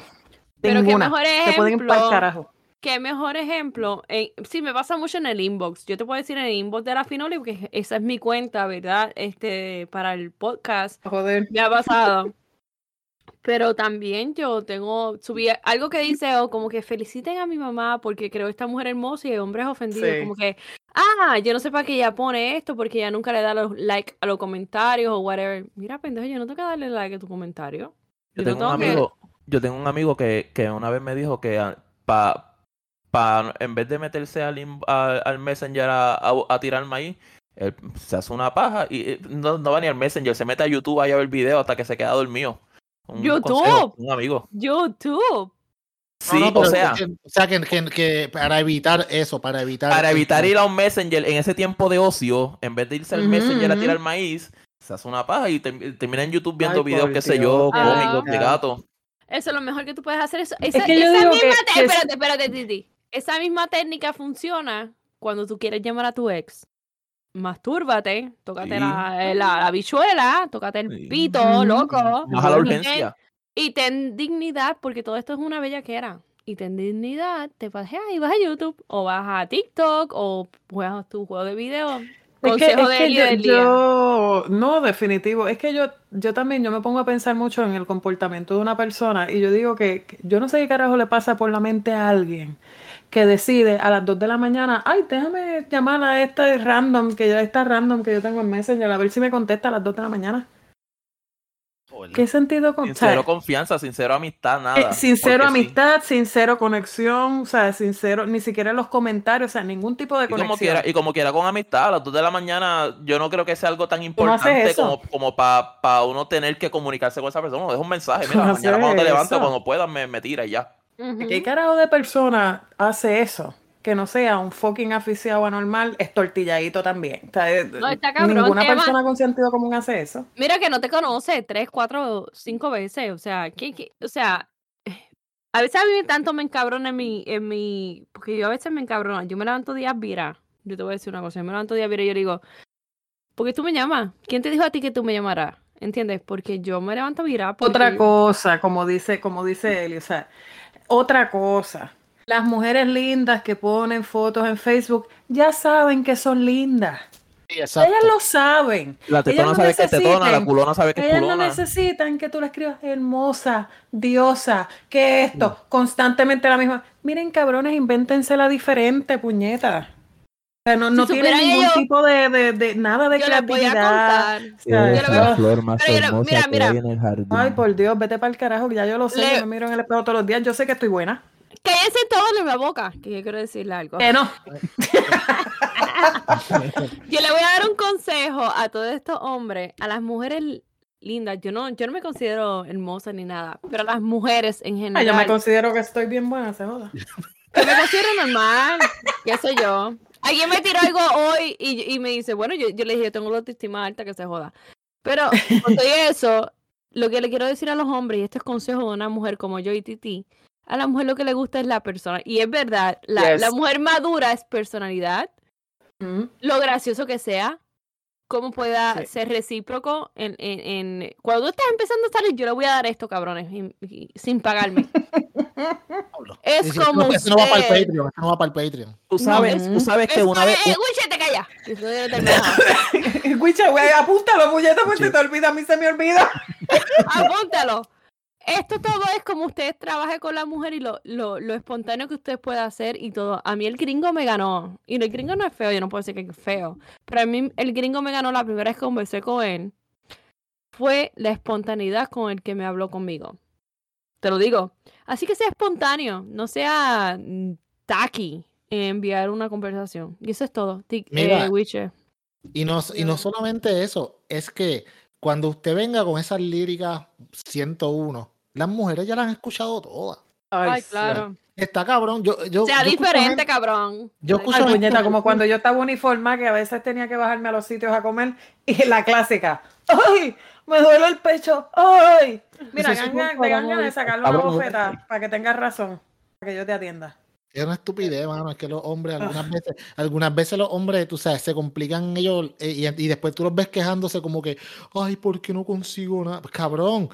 pero qué mejor pueden ejemplo. carajo. Qué mejor ejemplo. en- sí, me pasa mucho en el inbox. Yo te puedo decir en el inbox de la Finoli, porque esa es mi cuenta, ¿verdad? Este, para el podcast. Joder. Me ha pasado. Pero también yo tengo, subí algo que dice, o como que feliciten a mi mamá porque creo esta mujer hermosa y hay hombres ofendidos. Sí. Como que, ah, yo no sé para qué ella pone esto porque ella nunca le da los like a los comentarios o whatever. Mira, pendejo, yo no tengo que darle like a tu comentario. Yo Yo no tengo un que- amigo, yo tengo un amigo que, que una vez me dijo que ah, pa, pa- en vez de meterse al, al, al Messenger a, a, a tirar maíz, él se hace una paja y eh, no, no va ni al Messenger, se mete a YouTube ahí a ver video hasta que se queda dormido. Un YouTube. consejo, un amigo. YouTube. Sí, No, no, o sea, que- o sea que, que- que para evitar eso, para evitar. para evitar ir a un Messenger en ese tiempo de ocio, en vez de irse al Ujú, Messenger a ujú. tirar maíz, se hace una paja y tem- termina en YouTube viendo Ay, videos, qué sé yo, Ah. cómicos de gato. Eso es lo mejor que tú puedes hacer. Eso, esa, que yo esa digo misma que- te- que es- espérate, espérate, Titi. Esa misma técnica funciona cuando tú quieres llamar a tu ex. Mastúrbate, tócate Sí. la, eh, la, la bichuela, tócate el Sí. pito, loco. Baja la Y urgencia. ten, y ten dignidad, porque todo esto es una bellaquera. Y ten dignidad, te vas y vas a YouTube, o vas a TikTok, o juegas tu juego de video. Es que, Consejo es de que Eli yo, del día. yo- no, definitivo. Es que yo, yo también, yo me pongo a pensar mucho en el comportamiento de una persona y yo digo que, que yo no sé qué carajo le pasa por la mente a alguien que decide a las 2 de la mañana, ay, déjame llamar a esta random, que ya está random que yo tengo en Messenger, a ver si me contesta a las 2 de la mañana. ¿Qué sentido con Sincero o sea, confianza, sincero amistad, eh, nada. sincero porque sí. amistad, sincero conexión, o sea, sincero, ni siquiera en los comentarios, o sea, ningún tipo de Y como, conexión. quiera, y como quiera con amistad, a las 2 de la mañana, yo no creo que sea algo tan importante como, como para uno tener que comunicarse con esa persona. Deja un mensaje, mira, *laughs* mañana cuando te levantes, eso. cuando puedas, me, me tira y ya. ¿Qué carajo de persona hace eso? Que no sea un fucking aficionado anormal, es tortilladito también. O sea, eh, No, está cabrón, ninguna Emma. persona con sentido común hace eso. Mira que no te conoce tres, cuatro, cinco veces. O sea, ¿qué, qué? o sea, *sighs* a veces a mí tanto me encabrona en mi, en mi, porque yo a veces me encabrono. Yo me levanto días vira. Yo te voy a decir una cosa, yo me levanto días vira y yo digo, ¿por qué tú me llamas? ¿Quién te dijo a ti que tú me llamarás? ¿Entiendes? Porque yo me levanto vira. porque Otra yo- cosa, como dice, como dice Eli, o sea, otra cosa. Las mujeres lindas que ponen fotos en Facebook ya saben que son lindas. Sí. Ellas lo saben. La tetona no sabe que es tetona, la culona sabe que es Ellas no culona. necesitan que tú le escribas hermosa, diosa, que esto, constantemente la misma. Miren, cabrones, invéntensela diferente, puñeta. Sea, no, no Si supieran ningún ellos- tipo de, de, de- nada de Yo les voy a creatividad. contar. O sea, Yo le voy a- ah, flor más Pero mira, hermosa mira, que mira. hay en el jardín. Ay, por Dios, vete para el carajo, que ya yo lo sé, Le- yo me miro en el espejo todos los días, yo sé que estoy buena. Cállense todos en la boca, que yo quiero decirle algo. Que no. *laughs* Yo le voy a dar un consejo a todos estos hombres, a las mujeres lindas. Yo no, yo no me considero hermosa ni nada, pero a las mujeres en Ay, general. yo me considero que estoy bien buena, se joda. Yo me considero normal, qué sé yo. Alguien me tiró algo hoy y, y me dice, bueno, yo, yo le dije, yo tengo la autoestima alta, que se joda. Pero con todo eso, lo que le quiero decir a los hombres, y esto es consejo de una mujer como yo y Titi, a la mujer lo que le gusta es la persona. Y es verdad, la, la Yes. mujer madura es personalidad, Mm. lo gracioso que sea, cómo pueda Sí. ser recíproco en, en, en- Cuando tú estás empezando a salir, yo le voy a dar esto, cabrones, y- y- sin pagarme. Es Sí, sí, como eso no va para el. Patreon, eso no va para el Patreon. Tú sabes, No. tú sabes que Es- una vez. eh, Wiche, te calla. Guicha, *laughs* güey, apúntalo, puñeta, porque se te olvida, a mí se me olvida. *laughs* Apúntalo. Esto todo es como usted trabaje con la mujer y lo, lo, lo espontáneo que usted puede hacer y todo. A mí el gringo me ganó. Y el gringo no es feo, yo no puedo decir que es feo. Pero a mí el gringo me ganó la primera vez que conversé con él. Fue la espontaneidad con el que me habló conmigo. Te lo digo. Así que sea espontáneo, no sea mm, tacky en enviar una conversación. Y eso es todo. Mira. eh, Witcher. Y no, y no solamente eso, es que cuando usted venga con esas líricas 101, las mujeres ya las han escuchado todas. Ay, sí. claro. Está cabrón. Yo, yo, Sea yo diferente, gente- cabrón. Yo escucho Ay, puñeta, como cuando yo estaba uniformada, que a veces tenía que bajarme a los sitios a comer, y *laughs* la clásica, ¡ay! Me duele el pecho, ¡ay! Mira, a ganas de sacarle una bofeta para que tengas razón, para que yo te atienda. Es una estupidez, mano. Es que los hombres, algunas veces, algunas veces los hombres, tú sabes, se complican ellos eh, y, y después tú los ves quejándose como que, ay, ¿por qué no consigo nada? Pues, cabrón,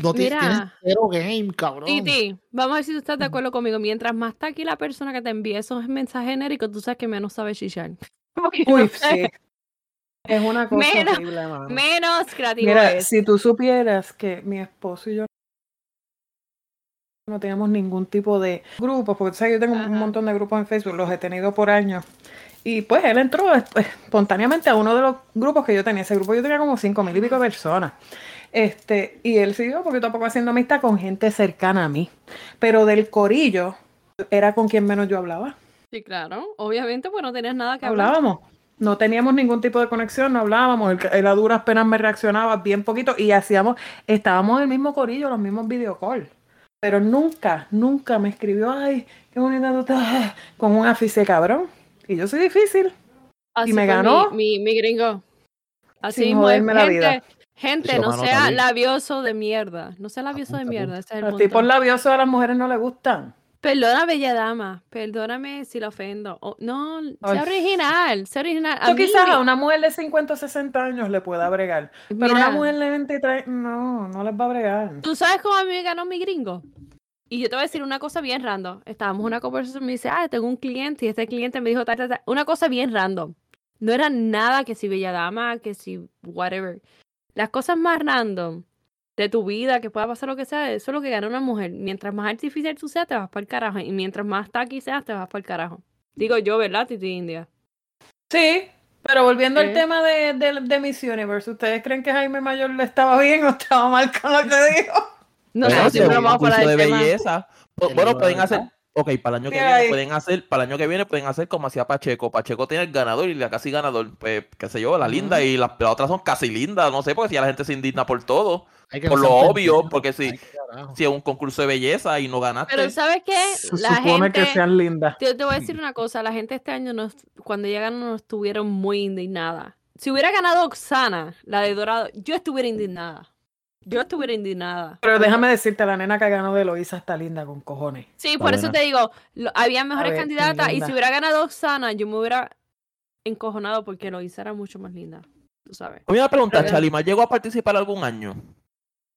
no Mira. tienes cero game, cabrón. Titi, vamos a ver si tú estás de acuerdo conmigo. Mientras más está aquí la persona que te envía esos mensajes genéricos, tú sabes que menos sabe chichar. *laughs* Uy, sé, sí. Es una cosa Menos- horrible, mano. Menos creativo Mira, es. si tú supieras que mi esposo y yo no teníamos ningún tipo de grupos, porque tú sabes, yo tengo Ajá. un montón de grupos en Facebook, los he tenido por años. Y pues él entró eh, espontáneamente a uno de los grupos que yo tenía. Ese grupo yo tenía como cinco mil y pico de personas. Este, y él siguió porque tampoco haciendo amistad con gente cercana a mí. Pero del corillo era con quien menos yo hablaba. Sí, claro. Obviamente, pues no tenías nada que hablar. Hablábamos. No teníamos ningún tipo de conexión, no hablábamos. Él, a duras penas me reaccionaba bien poquito y hacíamos, estábamos en el mismo corillo, los mismos videocalls. Pero nunca, nunca me escribió, ay, qué bonita tú estás, con un afiche cabrón. Y yo soy difícil. Así me fue ganó. Mi, mi, mi gringo. Así Sin la vida. Gente, no sea también. labioso de mierda. No sea labioso de mierda. Ese es el Los tipos labiosos a las mujeres no les gustan. Perdona, bella dama. Perdóname si la ofendo. Oh, no, Ay. sea original. Sea original. A mí quizás a una mujer de 50 o 60 años le pueda bregar. Pero Mira, una mujer de 23, no, no les va a bregar. ¿Tú sabes cómo a mí me ganó mi gringo? Y yo te voy a decir una cosa bien random. Estábamos en una conversación y me dice, ah, tengo un cliente y este cliente me dijo tal, tal, tal. Una cosa bien random. No era nada que si bella dama, que si whatever. Las cosas más random de tu vida, que pueda pasar lo que sea, eso es lo que gana una mujer. Mientras más artificial tú seas, te vas para el carajo. Y mientras más aquí seas, te vas para el carajo. Digo yo, ¿verdad, Titi India? Sí, pero volviendo al tema de, de, de Miss Universe, ¿ustedes creen que Jaime Mayor le estaba bien o estaba mal con lo que dijo? No si siempre vamos del de tema. belleza. Que bueno, no pueden hacer. Ok, para el año que viene pueden hacer, para el año que viene pueden hacer como hacía Pacheco. Pacheco tiene el ganador y la casi ganador, pues, qué sé yo, la linda y las otras son casi lindas, no sé, porque si ya la gente se indigna por todo, por lo obvio, porque si, Ay, si es un concurso de belleza y no ganaste, Pero ¿sabes qué? La supone gente... que sean lindas. Yo te voy a decir una cosa, la gente este año nos, cuando llegaron no estuvieron muy indignada. Si hubiera ganado Oxana, la de Dorado, yo estuviera indignada. Yo estuviera indignada. Pero déjame decirte, la nena que ganó de Loisa está linda con cojones. Sí, Está por eso te digo, lo- había mejores ver, candidatas y si hubiera ganado Oxana, yo me hubiera encojonado porque Loisa era mucho más linda, tú sabes. Voy a preguntar, Pero- Chalima, ¿llegó a participar algún año?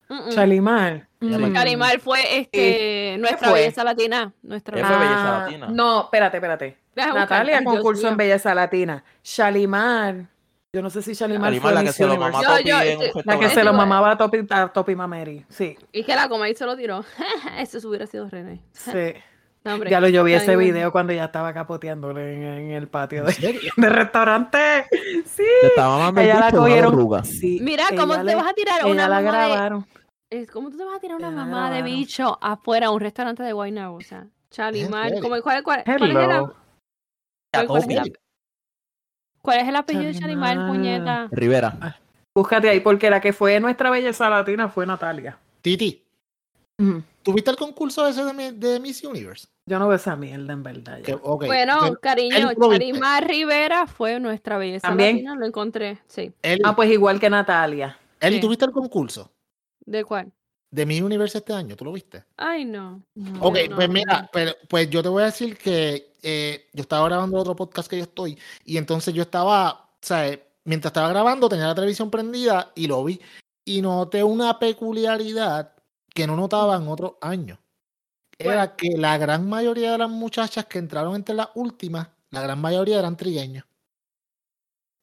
Mm, mm. Chalimar. Chalimar. mm. Fue este, nuestra fue? belleza latina. Nuestra fue belleza- Ah, latina. No, espérate, espérate. Deja buscar. Natalia concurso en. Belleza Latina. Shalimar. Yo no sé si Chalimar, fue la que Miss se lo Universe. mamá Yo- a Topi yo- en un yo- La que restaurante. se lo mamaba a Topi, a Topi Mameri. Sí, Y que la coma y se lo tiró. *laughs* Eso se hubiera sido René. sí. *laughs* No, hombre. Ya lo yo vi Ay, ese bueno. video cuando ya estaba capoteándole en, en el patio ¿En *laughs* de, restaurante. Sí. Te estaba mamando el Ella la bicho, no la cogieron. arruga. Sí, Mira, ¿cómo ella te le- vas a tirar ella una la mamá de... grabaron. es- ¿Cómo tú te vas a tirar a una Ella la mamá de grabaron. bicho afuera a un restaurante de Guaynabo? O sea, Chalimar, serio? ¿cómo- cuál, cuál, cuál es Hello. cuál- Topi. Cuál es el apellido de Chalimar. puñeta? Rivera. Búscate ahí, porque la que fue nuestra belleza latina fue Natalia. Titi, Ujú. ¿tuviste el concurso ese de, mi- de Miss Universe? Yo no veo esa mierda en verdad. Que- Bueno, cariño. Chalimar Rivera fue nuestra belleza ¿También? latina, lo encontré, sí. Eli, Ah, pues igual que Natalia. Eli, sí. ¿tuviste el concurso ¿De cuál? de Miss Universe este año? ¿Tú lo viste? Ay, no. No. Ok, no, pues no. mira, pero, pues yo te voy a decir que eh, yo estaba grabando otro podcast que yo estoy y entonces yo estaba, o sea, mientras estaba grabando tenía la televisión prendida y lo vi y noté una peculiaridad que no notaba en otros años. Era que la gran mayoría de las muchachas que entraron entre las últimas, la gran mayoría eran trigueños.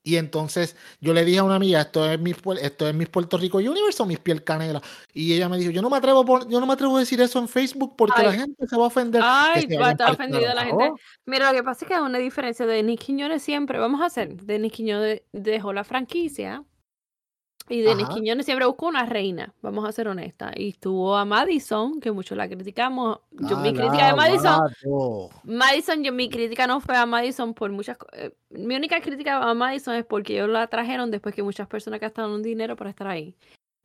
Y entonces yo le dije a una amiga, esto es mi, puer- esto es Miss Puerto Rico Universe o Miss Piel Canela. Y ella me dijo, yo no me atrevo a pon- yo no me atrevo a decir eso en Facebook porque la gente se va a ofender. Ay, va a estar ofendida la gente. Mira, lo que pasa es que hay una diferencia de Nick Quiñones siempre. Vamos a hacer, de Nick Quiñones dejó la franquicia Y Denis Ajá. Quiñones siempre buscó una reina, vamos a ser honestas. Y estuvo a Madison, que muchos la criticamos. Yo mi crítica de Madison. Madison, yo mi crítica no fue a Madison por muchas eh, Mi única crítica a Madison es porque ellos la trajeron después que muchas personas gastaron un dinero para estar ahí.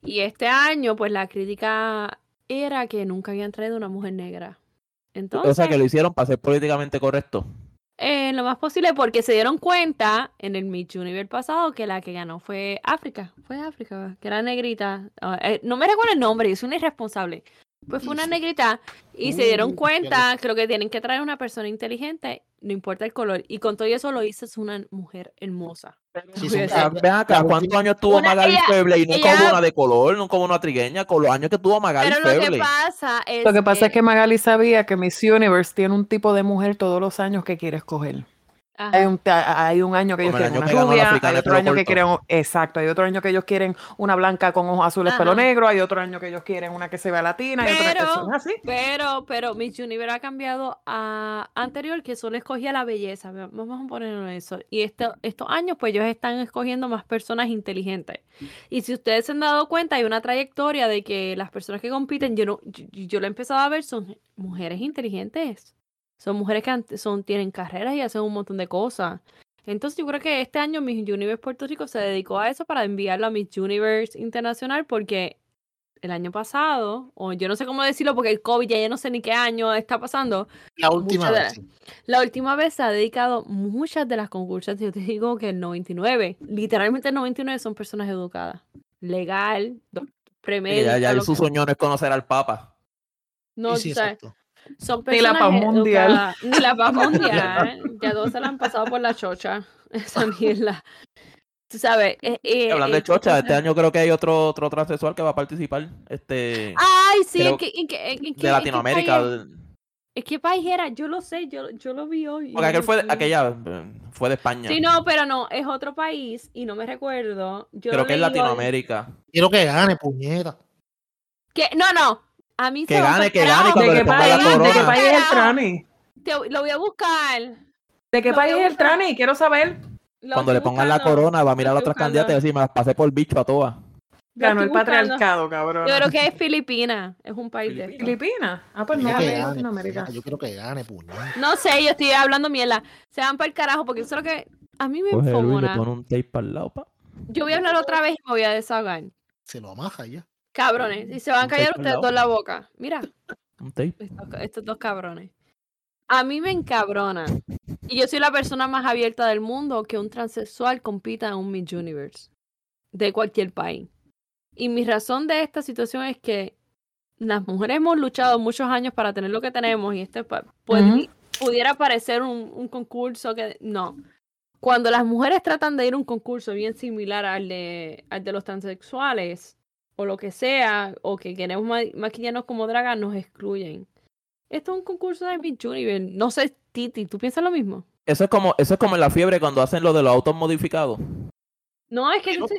Y este año, pues la crítica era que nunca habían traído una mujer negra. Entonces, O sea, que lo hicieron para ser políticamente correcto. Eh, lo más posible porque se dieron cuenta en el Miss Universe pasado que la que ganó fue África. Fue África, que era negrita. Ah, eh, no me recuerdo el nombre, soy una irresponsable. Pues fue una negrita y se dieron Uh, cuenta, creo que tienen que traer una persona inteligente, no importa el color. Y con todo eso lo hizo, es una mujer hermosa. Sí, Voy son- a O sea, decir. ven acá, ¿cuántos años tuvo Una- Magali ella- Feble y nunca ella- hubo una de color, nunca hubo una trigueña? Con los años que tuvo Magali Pero lo que Feble. pasa es Lo que pasa es que Magali sabía que Miss Universe tiene un tipo de mujer todos los años que quiere escoger. Hay un, ta- hay un año que ellos Como quieren una que rubia, hay otro año que quieren, exacto, hay otro año que ellos quieren una blanca con ojos azules, pelo negro, hay otro año que ellos quieren una que se vea latina, y otra Pero- es así. Pero, pero Miss Universe ha cambiado a anterior, que solo escogía la belleza. va- Vamos a ponerlo en eso. Y este- estos años, pues ellos están escogiendo más personas inteligentes. Y si ustedes se han dado cuenta, hay una trayectoria de que las personas que compiten, yo no, yo, yo lo he empezado a ver, son mujeres inteligentes. Son mujeres que son, tienen carreras y hacen un montón de cosas. Entonces yo creo que este año Miss Universe Puerto Rico se dedicó a eso para enviarlo a Miss Universe Internacional porque el año pasado, o yo no sé cómo decirlo porque el COVID ya, ya no sé ni qué año está pasando, La última vez. la- última vez se ha dedicado muchas de las concursantes, yo te digo que el 99, literalmente el 99 son personas educadas, legal, premédica, ya, ya su sueño no es conocer al Papa. no, Sí, sí, tú sabes, Ni la paz mundial. ni la paz *laughs* mundial, ya todos se la han pasado por la chocha, *laughs* esa mierda. Tú sabes, eh, eh, Hablando de eh, chocha, este año creo que hay otro, otro transexual que va a participar. Este Ay, sí, creo ¿en qué, en qué- qué- de qué Latinoamérica. país es? ¿En qué país era? Yo lo sé, yo, yo lo vi hoy. Porque aquel fue aquella fue de España. Sí, no, pero no, es otro país y no me recuerdo. Yo creo que es hoy. Latinoamérica. Quiero que gane, puñeta. Que, no, no. A mí Que se va gane, que gane cuando ¿De qué país, ¿De qué país es el trani? Te- lo voy a buscar. ¿De qué Lo país es el trani? Quiero saber. Lo Cuando le pongan la corona, va a mirar a otras candidatas y decir, me las pasé por bicho a todas. Ganó el patriarcado, cabrón. Yo creo que es Filipinas. Es un país de. Filipinas. Ah, pues no, que es Déjame- gane, Latinoamérica. Yo quiero que gane, puñeta. No sé, yo estoy hablando mierda. Se van para el carajo porque eso es lo que a mí me Coge Luis, le enfogona. pone un tape para el lado, pa. Yo voy a hablar otra vez y me voy a desahogar. Se lo amaja ya. Cabrones. Y se van a callar ustedes dos la boca. Mira. Estos, estos dos cabrones. A mí me encabrona. Y yo soy la persona más abierta del mundo que un transexual compita en un Miss Universe. De cualquier país. Y mi razón de esta situación es que las mujeres hemos luchado muchos años para tener lo que tenemos y este puede- pudiera parecer un, un concurso que no. Cuando las mujeres tratan de ir a un concurso bien similar al de, al de los transexuales o lo que sea, o que queremos ma- maquillarnos como dragas, nos excluyen. Esto es un concurso de Miss Universe. No sé, Titi, ¿tú piensas lo mismo? Eso es como, eso es como en la fiebre cuando hacen lo de los autos modificados. No, es que Yo- Yo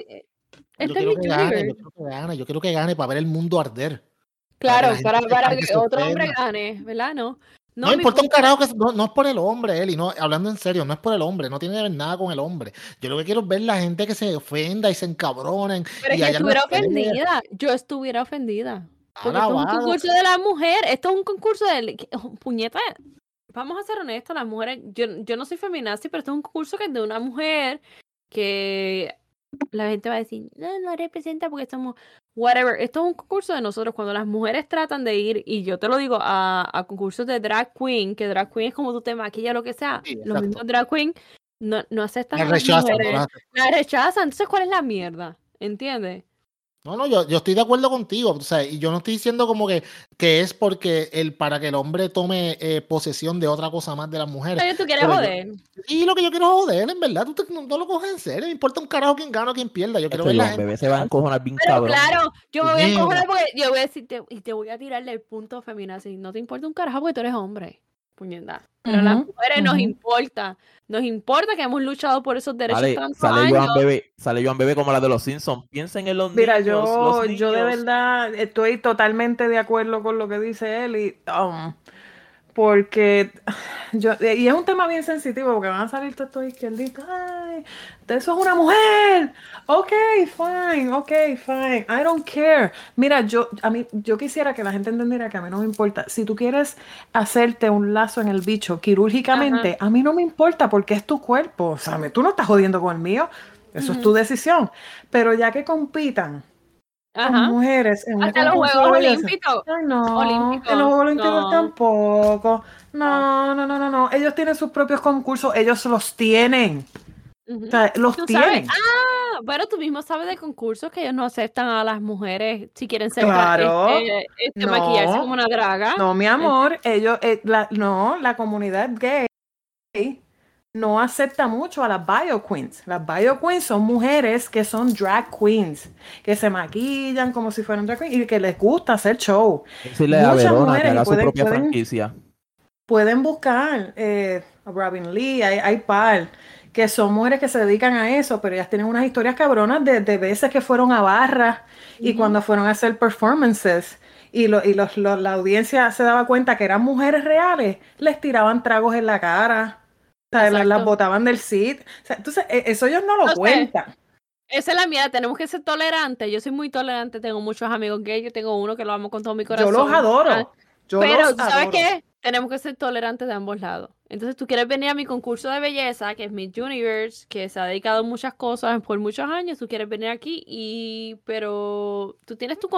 este es que gane, yo quiero que gane, yo quiero que gane para ver el mundo arder. Claro, para, para para que que se otro hombre gane, ¿verdad? No. No, importa un carajo que no, no es por el hombre, Eli, no, hablando en serio, no es por el hombre, no tiene que ver nada con el hombre. Yo lo que quiero es ver la gente que se ofenda y se encabronen. Pero es y que estuviera ofendida. Yo estuviera ofendida. Porque esto es un concurso de la mujer. Esto es un concurso de. oh, Puñeta. Vamos a ser honestos, las mujeres. Yo, yo no soy feminazi, pero esto es un concurso que es de una mujer que la gente va a decir, no, no representa porque somos. Whatever. Esto es un concurso de nosotros. Cuando las mujeres tratan de ir, y yo te lo digo, a, a concursos de drag queen, que drag queen es como tú te maquillas, lo que sea. Sí, los mismos drag queen no, no aceptan La las rechazan, mujeres. ¿no? La rechazan. Entonces, ¿cuál es la mierda? ¿Entiendes? No, no, yo, yo estoy de acuerdo contigo. O sea, y yo no estoy diciendo como que, que es porque el, para que el hombre tome eh, posesión de otra cosa más de las mujeres. Oye, tú quieres Pero yo- joder. Y lo que yo quiero es joder, en verdad. Tú te- no, no lo coges en serio. Me importa un carajo quién gana o quién pierda. Yo quiero ver la gente. bebé se va a encojonar bien Pero cabrón. claro, yo me voy a encojonar porque yo voy a decirte y te voy a tirarle el punto feminazi. No te importa un carajo porque tú eres hombre. Puñenda. Pero a las Ujú, mujeres nos importa. Nos importa que hemos luchado por esos derechos Sale, tantos sale años. Joan Bebé, sale Joan Bebé como la de los Simpsons. Piensen en los Mira, niños. yo, los yo de verdad estoy totalmente de acuerdo con lo que dice él y um, porque yo, y es un tema bien sensitivo porque van a salir todos estos izquierdistas, ay, eso es una mujer, ok, fine, ok, fine, I don't care. Mira, yo, a mí, yo quisiera que la gente entendiera que a mí no me importa, si tú quieres hacerte un lazo en el bicho quirúrgicamente, a mí no me importa porque es tu cuerpo, o sea, tú no estás jodiendo con el mío, eso es tu decisión, pero ya que compitan, Ajá. mujeres en Hasta los Juegos. Olímpicos. Ay, no, Olímpicos, en los Juegos Olímpicos no. tampoco. No, no, no, no, no. Ellos tienen sus propios concursos, ellos los tienen. Ujú. O sea, los tienen. sabes, ah, bueno, tú mismo sabes de concursos que ellos no aceptan a las mujeres si quieren ser Claro. este, este, No. maquillarse como una draga. No, mi amor, ellos, eh, la, no, la comunidad gay no acepta mucho a las bio queens. Las bio queens son mujeres que son drag queens, que se maquillan como si fueran drag queens y que les gusta hacer show. Decirle a Muchas Verona mujeres que haga su pueden- propia pueden- franquicia. pueden buscar eh, a Robin Lee, hay, hay par, que son mujeres que se dedican a eso, pero ellas tienen unas historias cabronas de, de veces que fueron a barras y cuando fueron a hacer performances y, lo- y los- lo- la audiencia se daba cuenta que eran mujeres reales, les tiraban tragos en la cara, sea, las, botaban del sit. O sea, entonces, e- eso ellos no lo No sé. cuentan. Esa es la mía, tenemos que ser tolerantes. Yo soy muy tolerante, tengo muchos amigos gays, yo tengo uno que lo amo con todo mi corazón. Yo los adoro. Ah, Yo Pero, los ¿tú sabes adoro. qué? Tenemos que ser tolerantes de ambos lados. Entonces, tú quieres venir a mi concurso de belleza, que es Miss Universe, que se ha dedicado a muchas cosas por muchos años. Tú quieres venir aquí, y pero tú tienes tu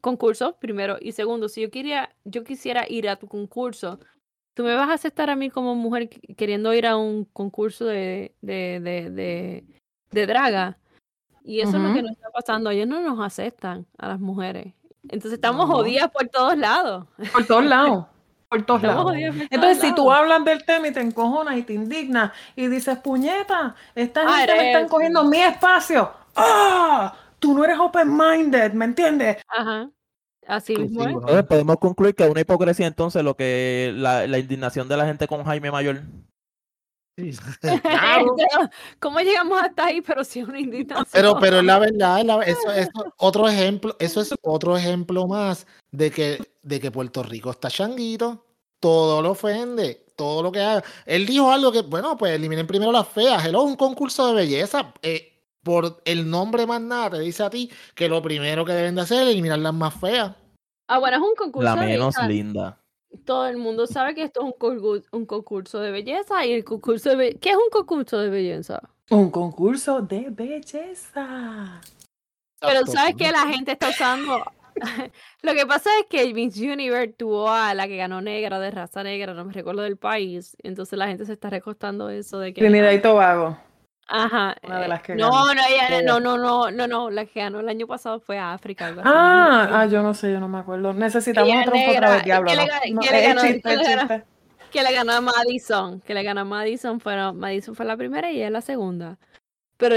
concurso, primero. Y segundo, si yo quería, yo quisiera ir a tu concurso, tú me vas a aceptar a mí como mujer qu- queriendo ir a un concurso de, de, de, de, de draga. Y eso es lo que nos está pasando. Ellos no nos aceptan a las mujeres. Entonces estamos No. jodidas por todos lados. Por todos lados. Por todos Estamos lados. jodidas por todos Entonces, si tú hablas del tema y te encojonas y te indignas y dices, puñeta, esta Ah, gente me están cogiendo mi espacio. ¡Ah! Tú no eres open-minded, ¿me entiendes? Ajá. Así Sí, mismo sí, es. bueno. Entonces podemos concluir que es una hipocresía entonces lo que la, la indignación de la gente con Jaime Mayor. Sí. *laughs* *laughs* Claro. ¿Cómo llegamos hasta ahí? Pero sí una indignación. Pero, pero es la verdad, es la- *laughs* eso es otro ejemplo, eso es otro ejemplo más de que, de que Puerto Rico está changuito, todo lo ofende, todo lo que haga. Él dijo algo que, bueno, pues eliminen primero las feas. Hello, un concurso de belleza. eh, por el nombre más nada, te dice a ti que lo primero que deben de hacer es eliminar las más feas. Ah, bueno, es un concurso La de menos belleza. linda. Todo el mundo sabe que esto es un, concurso, un concurso de belleza y el concurso de ¿Qué es un concurso de belleza? Un concurso de belleza. Pero sabes que la gente está usando. *laughs* Lo que pasa es que Miss Universe tuvo a la que ganó negra, de raza negra, no me recuerdo del país. Entonces la gente se está recostando eso de que. Trinidad y Tobago. Ajá. Una de eh, las que no, ganó. no, ella- no, no, no, no, no. La que ganó el año pasado fue a África. algo así. Ah, ah, yo no sé, yo no me acuerdo. Necesitamos Ella otro negra, otra vez, diablo. que le ganó, a Madison, que le ganó a Madison, fueron, Madison fue la primera y ella la segunda. Pero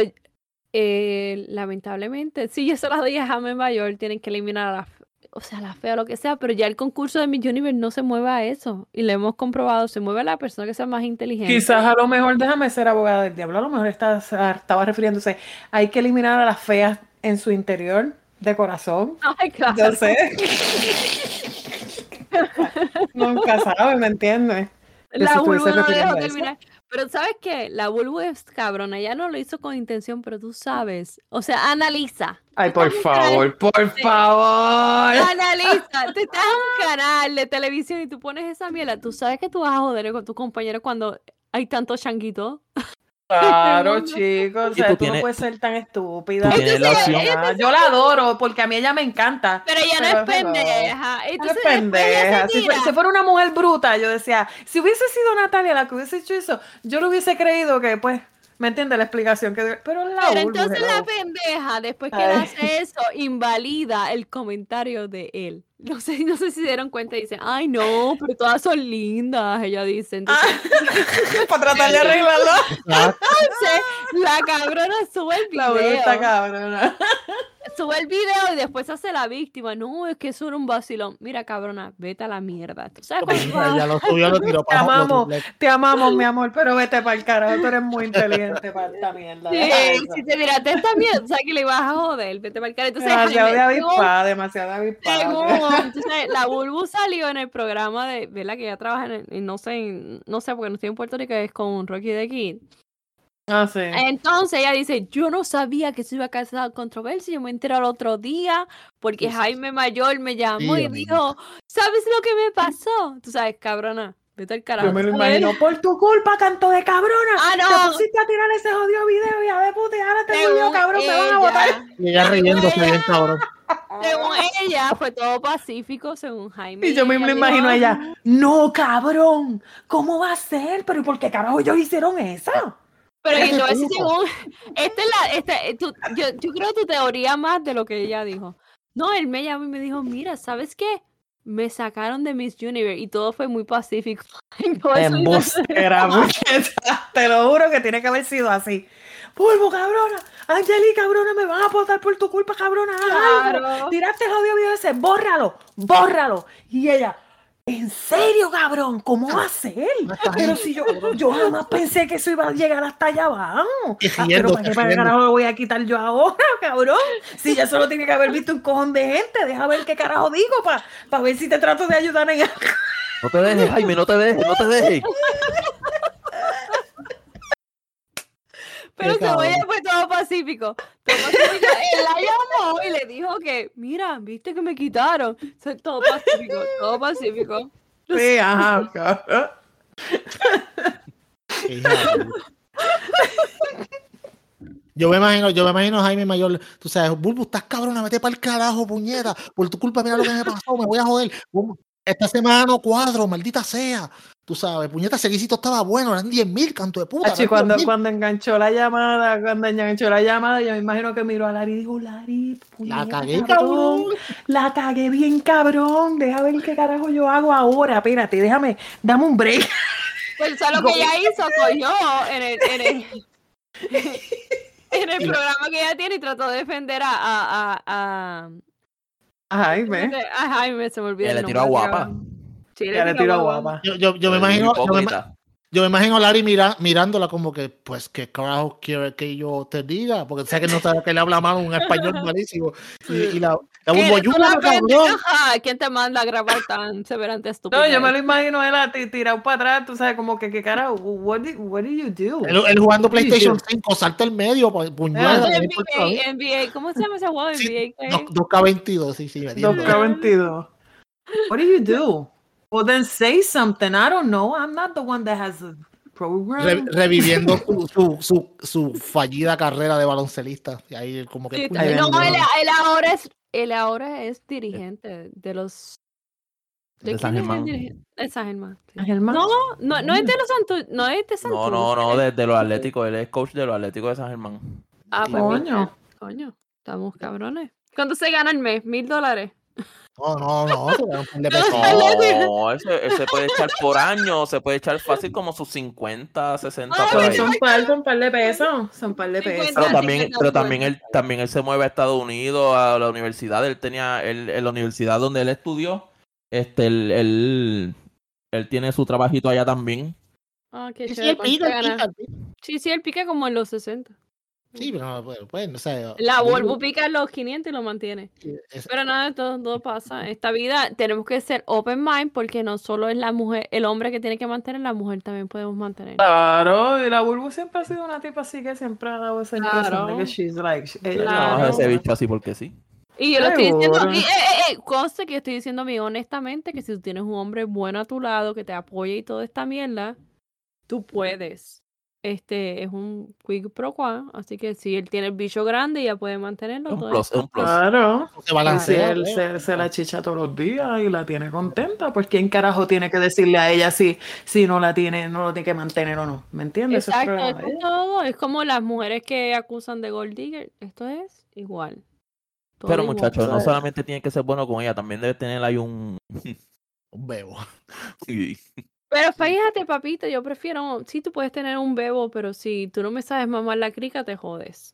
eh, lamentablemente, si yo se las doy a Jaime Mayor, tienen que eliminar a la, o sea, la fea o lo que sea, pero ya el concurso de Miss Universe no se mueve a eso. Y lo hemos comprobado, se mueve a la persona que sea más inteligente. Quizás a lo mejor, déjame ser abogada del diablo, a lo mejor está- estaba refiriéndose, hay que eliminar a las feas en su interior de corazón. *laughs* Ay, claro. Yo sé. *laughs* Nunca sabe, ¿me entiendes? La estuviese no dejó terminar. Pero ¿sabes qué? La es cabrona, ella no lo hizo con intención, pero tú sabes. O sea, analiza. Ay, por favor, por favor. Analiza, tú estás en un *laughs* canal de televisión y tú pones esa mierda. Tú sabes que tú vas a joder con tus compañeros cuando hay tanto changuito. Claro, chicos, o sea, tú tú no puedes ser tan estúpida. tú tienes la opción- Ah, Yo la adoro porque a mí ella me encanta. Pero ella no Pero, es pendeja. No es pendeja. se Si, fue- tira. si fuera una mujer bruta, yo decía, si hubiese sido Natalia la que hubiese hecho eso, yo lo hubiese creído que, pues, ¿me entiendes la explicación? que dio? Pero la Pero entonces la hello. pendeja, después que Ay. hace eso, invalida el comentario de él. No sé, no sé si se dieron cuenta y dicen, ay no, pero todas son lindas, ella dice. Entonces, *laughs* Para tratar de arreglarlo. Ah, *laughs* entonces, la cabrona sube el La Bulbu está video. cabrona. *laughs* sube el video y después hace la víctima. No, es que eso era un vacilón. Mira, cabrona, vete a la mierda. ¿Tú sabes ya lo subió, lo *laughs* tiró Te para abajo, amamos, lo- te amamos, mi amor, pero vete para el carajo, tú eres muy inteligente para esta mierda. Sí, si te tiraste esta mierda, o sea que le ibas a joder, vete para el cara. Entonces, demasiado de avispada, demasiado de avispada. entonces, la Bulbu salió en el programa de, ¿verdad? Que ella trabaja en, no sé, en- no sé, porque no estoy en Puerto Rico, es con Rocky the Kid. Ah, sí. Entonces ella dice, yo no sabía que se iba a causar controversia, yo me enteré al otro día porque Jaime Mayor me llamó y dijo, ¿sabes lo que me pasó? Tú sabes, cabrona, vete al carajo. Yo me lo imagino, *laughs* por tu culpa, canto de cabrona. Ah, Te no. pusiste a tirar ese jodido video y a ver, puta, y ahora te Según volvió, cabrón, me van a botar. ella- Y ella riéndose bien, cabrón. Según ella, fue todo pacífico, según Jaime. Y yo me ella lo imagino a ella, no, cabrón, ¿cómo va a ser? ¿Pero ¿y por qué carajo ellos hicieron eso? Pero yo te voy a decir, según, esta es la, esta, eh, tú- yo, yo creo tu teoría más de lo que ella dijo. No, él me llamó y me dijo, mira, ¿sabes qué? Me sacaron de Miss Universe y todo fue muy pacífico. *laughs* Embustera. *laughs* Te lo juro que tiene que haber sido así. Polvo, cabrona. Angeli, cabrona, me van a botar por tu culpa, cabrona. Claro. Tiraste el jodido video ese, bórralo, bórralo. Y ella, ¿en serio, cabrón? ¿Cómo va a *laughs* ser? Pero si yo, yo jamás pensé que eso iba a llegar hasta allá abajo. Ah, pero ¿para qué para riéndose. carajo lo voy a quitar yo ahora, *laughs* cabrón? Si ya solo tiene que haber visto un cojón de gente, deja ver qué carajo digo para ver si te trato de ayudar en algo. No te dejes, Jaime, no te dejes, no te dejes. *laughs* Pero Qué se oye, cabrón. fue todo pacífico. Todo pacífico. Él la llamó y le dijo que, mira, viste que me quitaron. Sea, todo pacífico, todo pacífico. *laughs* Sí, ajá, *laughs* cabrón. Yo me imagino, yo me imagino Jaime Mayor, tú sabes, Bulbu, estás cabrona, vete para el carajo, puñeta. Por tu culpa, mira lo que me pasó, me voy a joder. Esta semana no cuadro, maldita sea. Tú sabes, puñeta, ese guisito estaba bueno, eran 10 mil, canto de puta. Achi, cuando, 10.000. cuando enganchó la llamada, cuando enganchó la llamada, yo me imagino que miró a Lari y dijo, Lari, La puñeta, cagué, cabrón, cabrón. la cagué bien cabrón, deja ver qué carajo yo hago ahora, espérate, déjame, dame un break. *laughs* Pues eso es lo que ella hizo, cogió en el, en el, *laughs* en el programa que ella tiene y trató de defender a, a, a, a, Ay, ve, a Jaime, se me olvidó. Le tiró a guapa. cabrón. Sí, ya le tiró a guapa. Yo, yo, yo me imagino, yo me, yo me imagino a Larry mira, mirándola como que, pues, ¿qué carajo quiere que yo te diga? Porque sé que no sabe que le habla mal un español malísimo. Y, *laughs* y la, la ¿Qué? Bulbu, ¿Tú la ayúdame, cabrón. ¿Quién te manda a grabar tan *laughs* severante estúpido? No, yo me lo imagino él a ti tirado para atrás, tú sabes, como que, ¿qué carajo? What did, what did you do? Él, él jugando. PlayStation 5, salta el medio, pu- puñada. Ah. NBA, NBA, ¿cómo se llama ese juego? Sí, NBA. Dos- 2K22, sí, sí, metiendo. 2K22. What do you do? Well, then say something. I don't know. I'm not the one that has a program. Re- reviviendo su, su, su, su fallida carrera de baloncelista. Y ahí como que... Sí, no, él, él ahora es, él ahora es dirigente de los. De San es el Germán. De San Germán. sí. Ángel Más. No, no, no es de los Santos, no es de No, Santos. no, no, de, de los Atléticos. Él es coach de los Atléticos de San Germán. Ah, pues Coño. mira, coño, estamos cabrones. ¿Cuánto se gana el mes? ¿Mil dólares? No, no, no. se un par de *laughs* pesos. No, ese, ese puede echar por año, se puede echar fácil como sus 50, 60 por Son, ahí. son par, son par de pesos. Son par de pesos. Pero 50, también, 50, pero también él, 50. también él se mueve a Estados Unidos, a la universidad. Él tenía, él, en la universidad donde él estudió, este, él, él, él tiene su trabajito allá también. Ah, qué Sí, sí, chévere. el ¿cuánto pica, se el gana? pica, el pica. Sí, sí, él pica como en los 60. Sí, pero no, bueno, pues, no sé. La Bulbu- Volvo pica los 500 y lo mantiene. es- Pero nada, todo, todo pasa. Esta vida tenemos que ser open mind porque no solo es la mujer, el hombre que tiene que mantener, la mujer también podemos mantener. Claro, y la Bulbu siempre ha sido una tipa así que siempre ha dado esa impresión Claro. de que she's like. ella- Claro. No, ese bicho así porque sí. Y yo lo estoy diciendo, y, eh, eh, eh, conste que yo estoy diciendo a mí honestamente que si tú tienes un hombre bueno a tu lado que te apoya y toda esta mierda, tú puedes. Este es un quick pro qua, así que si él tiene el bicho grande ya puede mantenerlo. Un todo plus, un plus. Claro. se Si balancea. él ¿eh? se, se la chicha todos los días y la tiene contenta, pues quién carajo tiene que decirle a ella si, si no la tiene, no lo tiene que mantener o no. ¿Me entiendes? Eso es Exacto, de es ella. todo. Es como las mujeres que acusan de gold digger. Esto es igual. Todo Pero muchachos, no solamente tiene que ser bueno con ella, también debe tener ahí un... *laughs* Un bebo. *laughs* Sí. Pero fíjate, papito, yo prefiero, sí, tú puedes tener un bebo, pero si tú no me sabes mamar la crica, te jodes.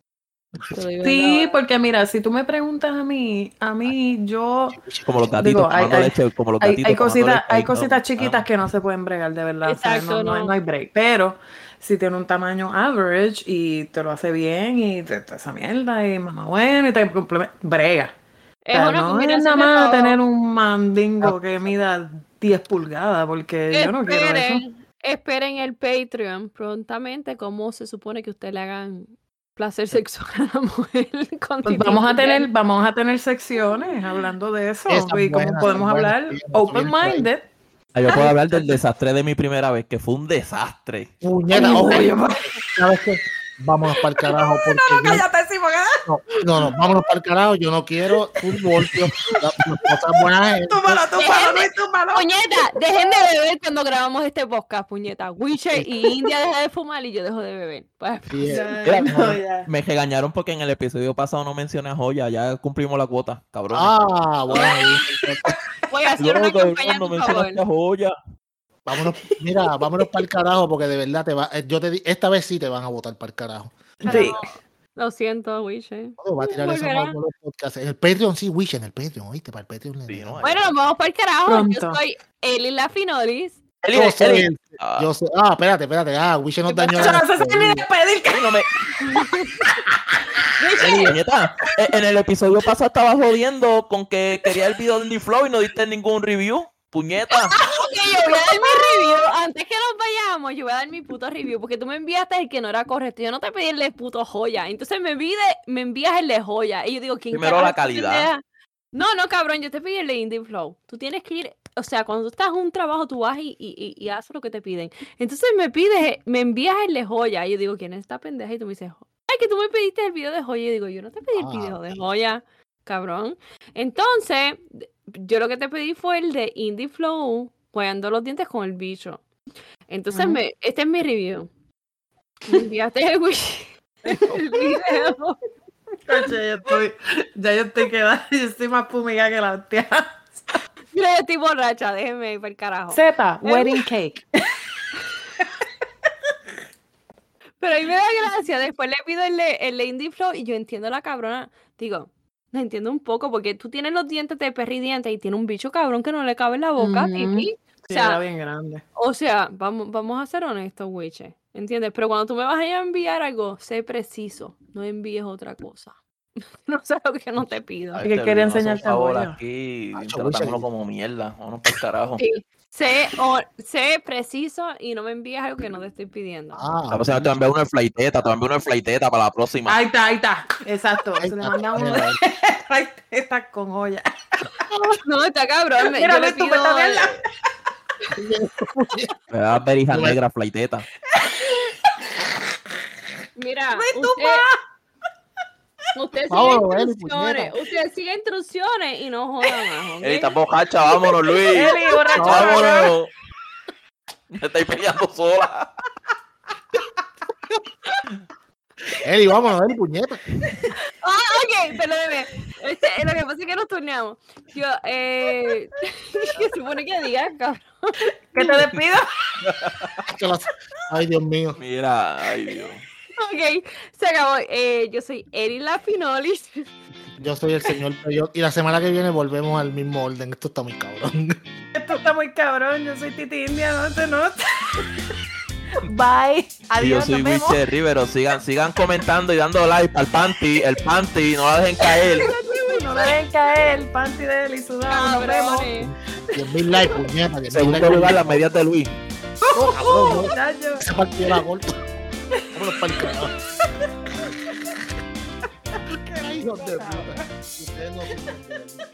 Te Sí, porque mira, si tú me preguntas a mí, a mí yo Como los gatitos Digo, hay- leche, como los gatitos hay cositas, leche, hay cositas no, chiquitas ah. que no se pueden bregar de verdad. o sea, Exacto, no, no hay- no. no hay break. Pero si tiene un tamaño average y te lo hace bien y te, te- esa mierda y mamá bueno y te complementa, brega. Es O sea, una no es nada más tener un mandingo que mida 10 pulgadas porque yo no quiero eso. Esperen, esperen el Patreon prontamente cómo se supone que usted le hagan placer sexual a la mujer. *laughs* con Pues vamos a tener, vamos a tener secciones hablando de eso Esas y cómo buenas, podemos hablar sí, no, open bien por ahí. minded. Ah, Yo puedo *laughs* hablar del desastre de mi primera vez, que fue un desastre. Puñeta, ¿sabes qué? Vámonos para el carajo. *laughs* Porque yo- Cállate, sí, porque- no, no, no, vámonos para el carajo. Yo no quiero fútbol, tío. Las las cosas buenas. túmbalo, Luis, túmbalo. Puñeta, dejen de beber cuando grabamos este podcast, puñeta. Witcher y India deja de fumar y yo dejo de beber. Pues, sí, es- Ya, no, ya. Me regañaron porque en el episodio pasado no mencioné a Joya, ya cumplimos la cuota, cabrón. Ah, bueno. *laughs* voy a hacer una no, campaña no mencionaste a Joya. Vámonos, mira, vámonos para el carajo porque de verdad te va, eh, yo te di- esta vez sí te van a votar para el carajo. Sí. Lo siento, Witcher. Todo va a tirar eso Volverá. por los podcasts. En el Patreon sí, Wish en el Patreon, ¿oíste? Para el Patreon. le Sí, no, Bueno, nos vamos para el carajo. Pronto. Yo soy Eli La Finolis. Eli, yo soy Eli. Ah, yo soy- ah, espérate, espérate. Ah, Wish nos dañó. Yo no sé si despedir. Eli, no me- Eli, puñeta, eh, en el episodio pasado estabas jodiendo con que quería el video de Flow y no diste ningún review. Puñeta. *laughs* Ok, yo voy a dar mi *laughs* review. Antes que nos vayamos, yo voy a dar mi puto review. Porque tú me enviaste el que no era correcto. Yo no te pedí el de puto joya. Entonces me, envíe- me envías el de joya. Y yo digo, ¿quién Primero la calidad. No, no, cabrón. Yo te pedí el de Indie Flow. Tú tienes que ir. O sea, cuando tú estás en un trabajo, tú vas y, y, y, y haces lo que te piden. Entonces me pides, me envías el de joya. Y yo digo, ¿quién es esta pendeja? Y tú me dices, ay, que tú me pediste el video de joya. Y yo digo, yo no te pedí el Ah, video de joya, cabrón. Entonces, yo lo que te pedí fue el de Indie Flow, jugando los dientes con el bicho. Entonces, me, este es mi review. Me enviaste el, *laughs* el video. Ya yo estoy, ya yo estoy quedando, *laughs* yo estoy más fumiga que la hostia. Mira, yo estoy borracha, déjenme ir para el carajo. Z, wedding cake. *laughs* Pero a mí me da gracia. Después le pido el el de Indie Flow y yo entiendo la cabrona. Digo, la entiendo un poco porque tú tienes los dientes de perri dientes y tiene un bicho cabrón que no le cabe en la boca. Titi. Sí, O sea, era bien grande. O sea, vamos, vamos a ser honestos, Wiche. ¿Entiendes? Pero cuando tú me vas a enviar algo, sé preciso. No envíes otra cosa. *laughs* no sé lo que no te pido. Ay, que enseñarte a aquí, tratándolo como mierda. Para el carajo. Sí. Sé, o- sé preciso y no me envíes algo que no te estoy pidiendo. Ah, La próxima te voy a enviar una flighteta, te voy a enviar una flighteta para la próxima. Ahí está, ahí está. Exacto. ahí Se le manda de estas *laughs* con olla. *laughs* No, está cabrón. *laughs* Mira, ves tú, vete a verla. Me da berija Bueno. negra flighteta. Mira, usted, usted sigue Vámonos, Eli, instrucciones. puñeta. Usted sigue instrucciones y no joda más. ¿ok? Eli, estás bojacha, vámonos, Luis. Eli, borracho. Vámonos. Me estáis peleando sola. Eli, vámonos, Eli, puñeta. Ah, ok, perdóneme. Este, lo que pasa es que nos turneamos. Yo, eh. *laughs* ¿Qué se supone que diga, cabrón? Que te despido. *laughs* Ay, Dios mío. Mira, ay Dios. Ok, se acabó. Eh, yo soy Eri La Finolis. Yo soy el señor Peyot. Y la semana que viene volvemos al mismo orden. Esto está muy cabrón. Esto está muy cabrón. Yo soy Titi India, no te notas. Bye. Y yo Adiós, soy nos vemos. Wiche Rivero. Sigan, sigan comentando y dando like al panty. El panty, no la dejen caer. No le dejen caer el panty de él y sudado. Nos vemos. Cabrones. 10.000 likes, puñeta. 10.000 Segundo lugar, las medias de Luis. Oh, cabrón, no. Corto. Vámonos para el carajo. Ay, hijos de puta. Ustedes no sirven de verdad.